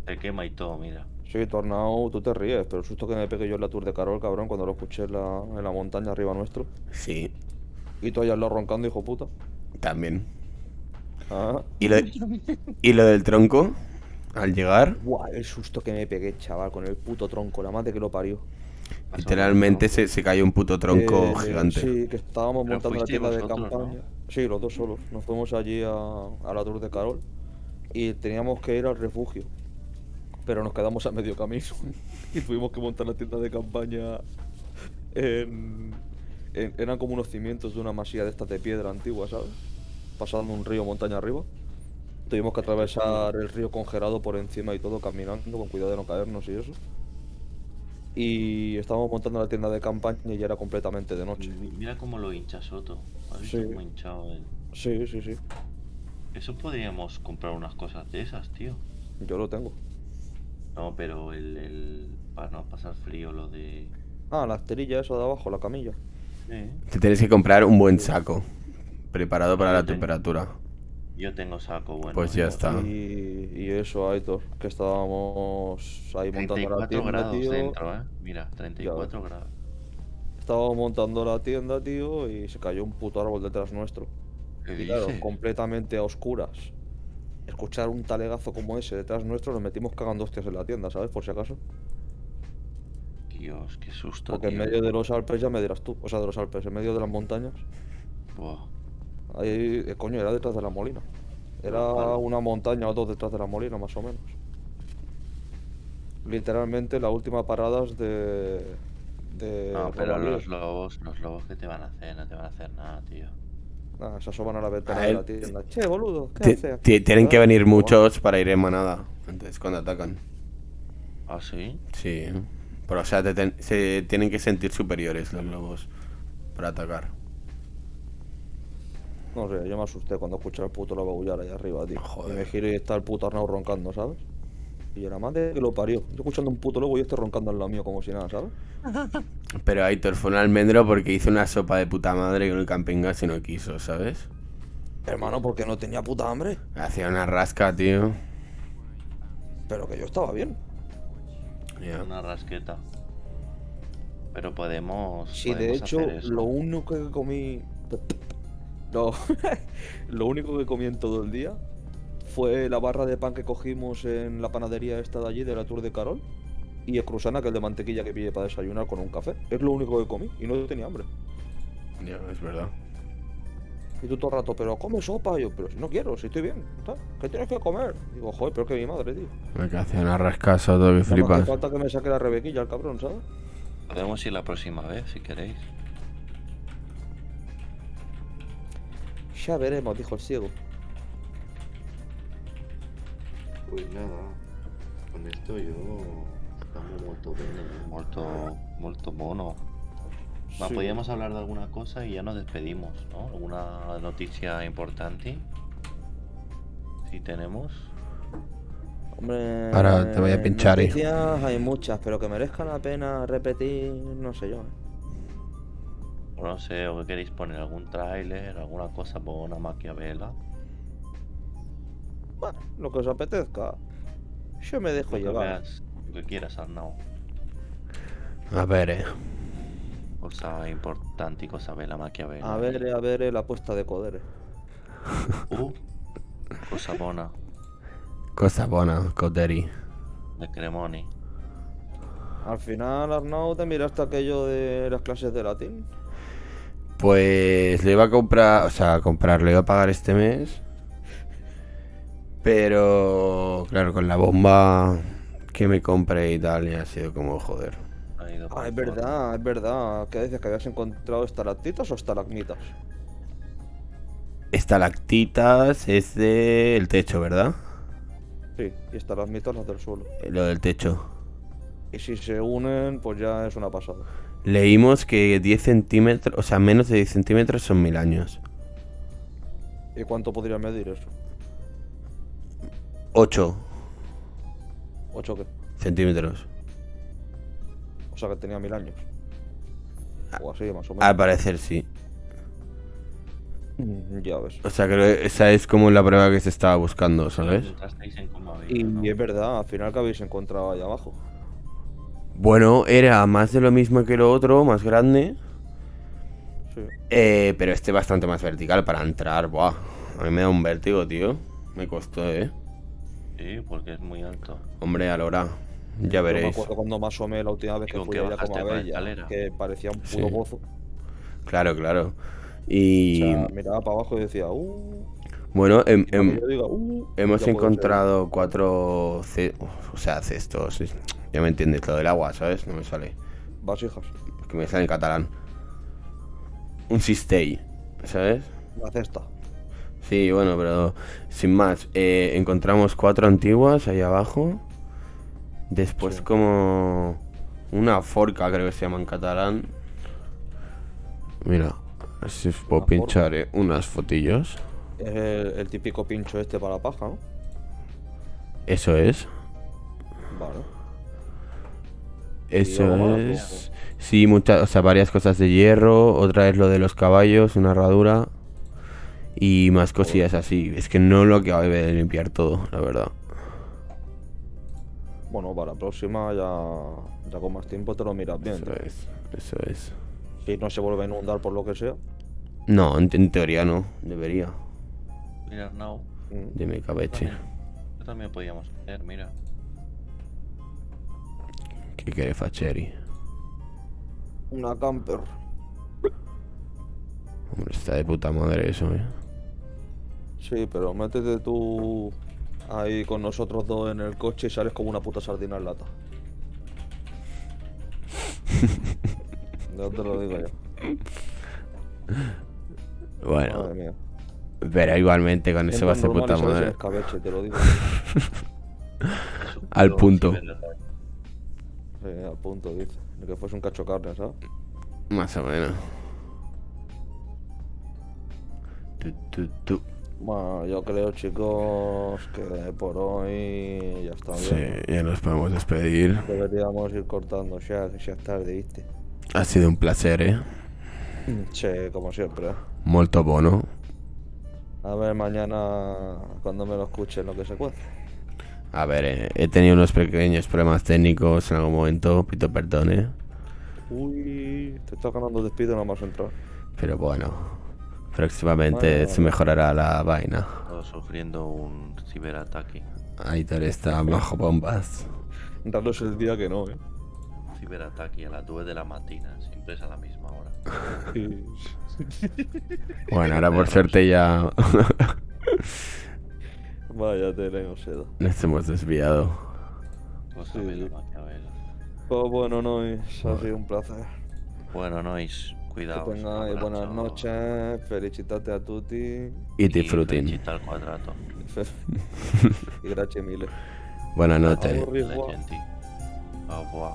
Se quema y todo, mira. Sí, Tornado, tú te ríes, pero el susto que me pegué yo en la Tour de Carol, cabrón, cuando lo escuché en la, en la montaña arriba nuestro. Sí, Y tú allá al lado roncando, hijo puta. también. Ah, ¿Y lo, ¿Y lo del tronco? Al llegar, buah, el susto que me pegué, chaval, con el puto tronco, la madre que lo parió. literalmente se, se cayó un puto tronco Eh, gigante. Sí, que estábamos Pero montando la tienda de campaña. ¿no? Sí, los dos solos. Nos fuimos allí a, a la Tour de Carol y teníamos que ir al refugio. Pero nos quedamos a medio camino [LAUGHS] y tuvimos que montar la tienda de campaña en, en- Eran como unos cimientos de una masía de estas de piedra antigua, ¿sabes? Pasando un río montaña arriba. Tuvimos que atravesar el río congelado por encima y todo caminando con cuidado de no caernos y eso. Y estábamos montando la tienda de campaña y ya era completamente de noche. Mi- Mira cómo lo hincha Soto. ¿Has visto Sí. cómo ha hinchado él? Sí, sí, sí. Eso podríamos comprar unas cosas de esas, tío. Yo lo tengo. No, pero el, el para no pasar frío, lo de. Ah, la esterilla esa de abajo, la camilla. Eh, Te tienes que comprar un buen saco. Preparado para la temperatura. Yo tengo saco, bueno. Pues ya yo- está. Y, y eso, Aitor, que estábamos ahí montando la 34 tienda, grados tío. dentro, ¿eh? Mira, 34 grados. Estábamos montando la tienda, tío, y se cayó un puto árbol detrás nuestro. ¿Qué Y claro, completamente a oscuras. Escuchar un talegazo como ese detrás nuestro, nos metimos cagando hostias en la tienda, ¿sabes? Por si acaso. Dios, qué susto. Porque en medio de los Alpes ya me dirás tú. O sea, de los Alpes, en medio de las montañas. Buah. Ahí, eh, coño, era detrás de la molina. Era Vale. una montaña o dos detrás de la molina, más o menos. Literalmente la última parada es de. de. No, pero los lobos, los lobos que te van a hacer, no te van a hacer nada, tío. Ah, se asoman a la ventana A de la tienda. Che, boludo, ¿qué Ti- hace aquí? ti- Tienen que Ah, venir muchos para ir en manada. Entonces, cuando atacan. ¿Ah, sí? Sí. Pero, o sea, te ten- se tienen que sentir superiores los lobos para atacar. No sé, yo me asusté cuando escuché al puto lobo aullar ahí arriba, tío. Joder. Y me giro y está el puto Arnau roncando, ¿sabes? Y era madre que lo parió. Yo escuchando un puto lobo y este roncando al lado mío como si nada, ¿sabes? [LAUGHS] Pero Aitor fue un almendro porque hizo una sopa de puta madre con el camping gas y no quiso, ¿sabes? Hermano, porque no tenía puta hambre. Hacía una rasca, tío. Pero que yo estaba bien. Ya. Una rasqueta. Pero podemos. Sí, de podemos hecho, hacer eso. lo único que comí. [LAUGHS] Lo, [LAUGHS] lo único que comí en todo el día fue la barra de pan que cogimos en la panadería esta de allí, de la Tour de Carol. Y el cruzana, que el de mantequilla que pillé para desayunar con un café. Es lo único que comí y no tenía hambre. Ya, es verdad. Y tú todo el rato, pero come sopa. Y yo, pero si no quiero, si estoy bien. ¿Qué tienes que comer? Digo, joder, pero que mi madre, tío. Me que hacía una rascaza todo que No me hace flipas. falta que me saque la rebequilla el cabrón, ¿sabes? Podemos ir la próxima vez si queréis. Ya veremos, dijo el ciego. Pues nada, con esto yo estamos molto bene, molto, molto mono. Ma, Sí. podríamos hablar de alguna cosa y ya nos despedimos, ¿no? ¿Alguna noticia importante? Si tenemos. Hombre, Ahora te voy a pinchar, eh. noticias hay muchas, pero que merezcan la pena repetir, no sé yo. eh. No sé, o que queréis poner algún tráiler, alguna cosa por una maquiavela. Bueno, lo que os apetezca. Yo me dejo Lo que llevar. veas, lo que quieras, Arnau. A ver, eh. Cosa importante y cosa bella maquiavela. A ver, eh, a ver eh, la puesta de codere. [LAUGHS] Uh, cosa bona, Cosa buena, Coteri. de Cremoni. Al final, Arnau, ¿te miraste aquello de las clases de latín? Pues le iba a comprar, o sea, a comprar, le iba a pagar este mes. Pero, claro, con la bomba que me compré y tal, ya ha sido como joder. Ah, es verdad, es verdad. ¿Qué dices? ¿Que habías encontrado estalactitas o estalagmitas? Estalactitas es del techo, ¿verdad? Sí, y estalagmitas las del suelo. Eh, Lo del techo. Y si se unen, pues ya es una pasada. Leímos que 10 centímetros, o sea, menos de 10 centímetros son mil años. ¿Y cuánto podría medir eso? 8 ¿Ocho qué? centímetros. O sea que tenía mil años. O así, más o Al menos. parecer sí. Mm, Ya ves. O sea, que esa es como la prueba que se estaba buscando, ¿sabes? Y es verdad, al final que habéis encontrado ahí abajo. Bueno, era más de lo mismo que lo otro, más grande. Sí. eh, pero este bastante más vertical para entrar, buah. A mí me da un vértigo, tío. Me costó, ¿eh? Sí, porque es muy alto. Hombre, Alora. Ya Yo me veréis. acuerdo cuando me asomé la última vez que Digo, fui que allá como a por la Bella, escalera. que parecía un Sí. puro pozo. Claro, claro. O Y sea, miraba para abajo y decía, uh. bueno, em- em- diga, "Uh", hemos encontrado cuatro, ce- o sea, cestos. Ya me entiendes, lo del agua, ¿sabes? No me sale. Vasijas. Es que me sale en catalán. Un cistei, ¿sabes? La cesta. Sí, bueno, pero sin más. eh, encontramos cuatro antiguas ahí abajo. Después Sí. como una forca, creo que se llama en catalán. Mira, si os puedo Una pinchar eh, unas fotillos. Es el, el típico pincho este para la paja, ¿no? Eso es. Vale. Eso es. Sí, muchas, o sea, varias cosas de hierro. Otra es lo de los caballos, una herradura. Y más cosillas así. Es que no lo acabo de limpiar todo, la verdad. Bueno, para la próxima ya, ya con más tiempo te lo miras bien. Eso es. Eso es. Si no se vuelve a inundar por lo que sea. No, en, en teoría no. Debería. Mira, no. mm, Dime cabeche. También, eso también podíamos hacer, mira. ¿Qué quiere Facheri? Una camper. Hombre, está de puta madre eso, eh. Sí, pero métete tú ahí con nosotros dos en el coche y sales como una puta sardina en lata. [LAUGHS] Ya te lo digo yo. Bueno, Madre mía. pero igualmente con eso va a ser puta madre. escabeche, te lo digo. [LAUGHS] Al punto. Sí, al punto, dice. Ni que fuese un cacho carne, ¿sabes? Más o menos. Tu, tu, tu. Bueno, yo creo, chicos, que por hoy ya está Sí, bien. ya nos podemos despedir. Deberíamos ir cortando ya, que ya es tarde, ¿viste? Ha sido un placer, eh. Sí, como siempre. Molto bono. A ver mañana cuando me lo escuchen lo que se cuece. A ver, eh, he tenido unos pequeños problemas técnicos en algún momento, pido perdón, eh. Uy, te está ganando despido nada más entrar. Pero bueno, próximamente Bueno. se mejorará la vaina. Estaba sufriendo un ciberataque. Aitor está bajo bombas. Es el día que no, ¿eh? Ciberataque a las 2 de la mañana, siempre es a la misma hora. Bueno, ahora por suerte ya [LAUGHS] Vaya no sé. nos hemos desviado. Sí. Pues bueno, Nois, ha sido un placer. Bueno, Nois, Cuidado. tengáis buenas noches, felicitate a tutti Y disfruten. al cuadrato. y [LAUGHS] gracias mille. Buenas noches. Au revoir. Au revoir.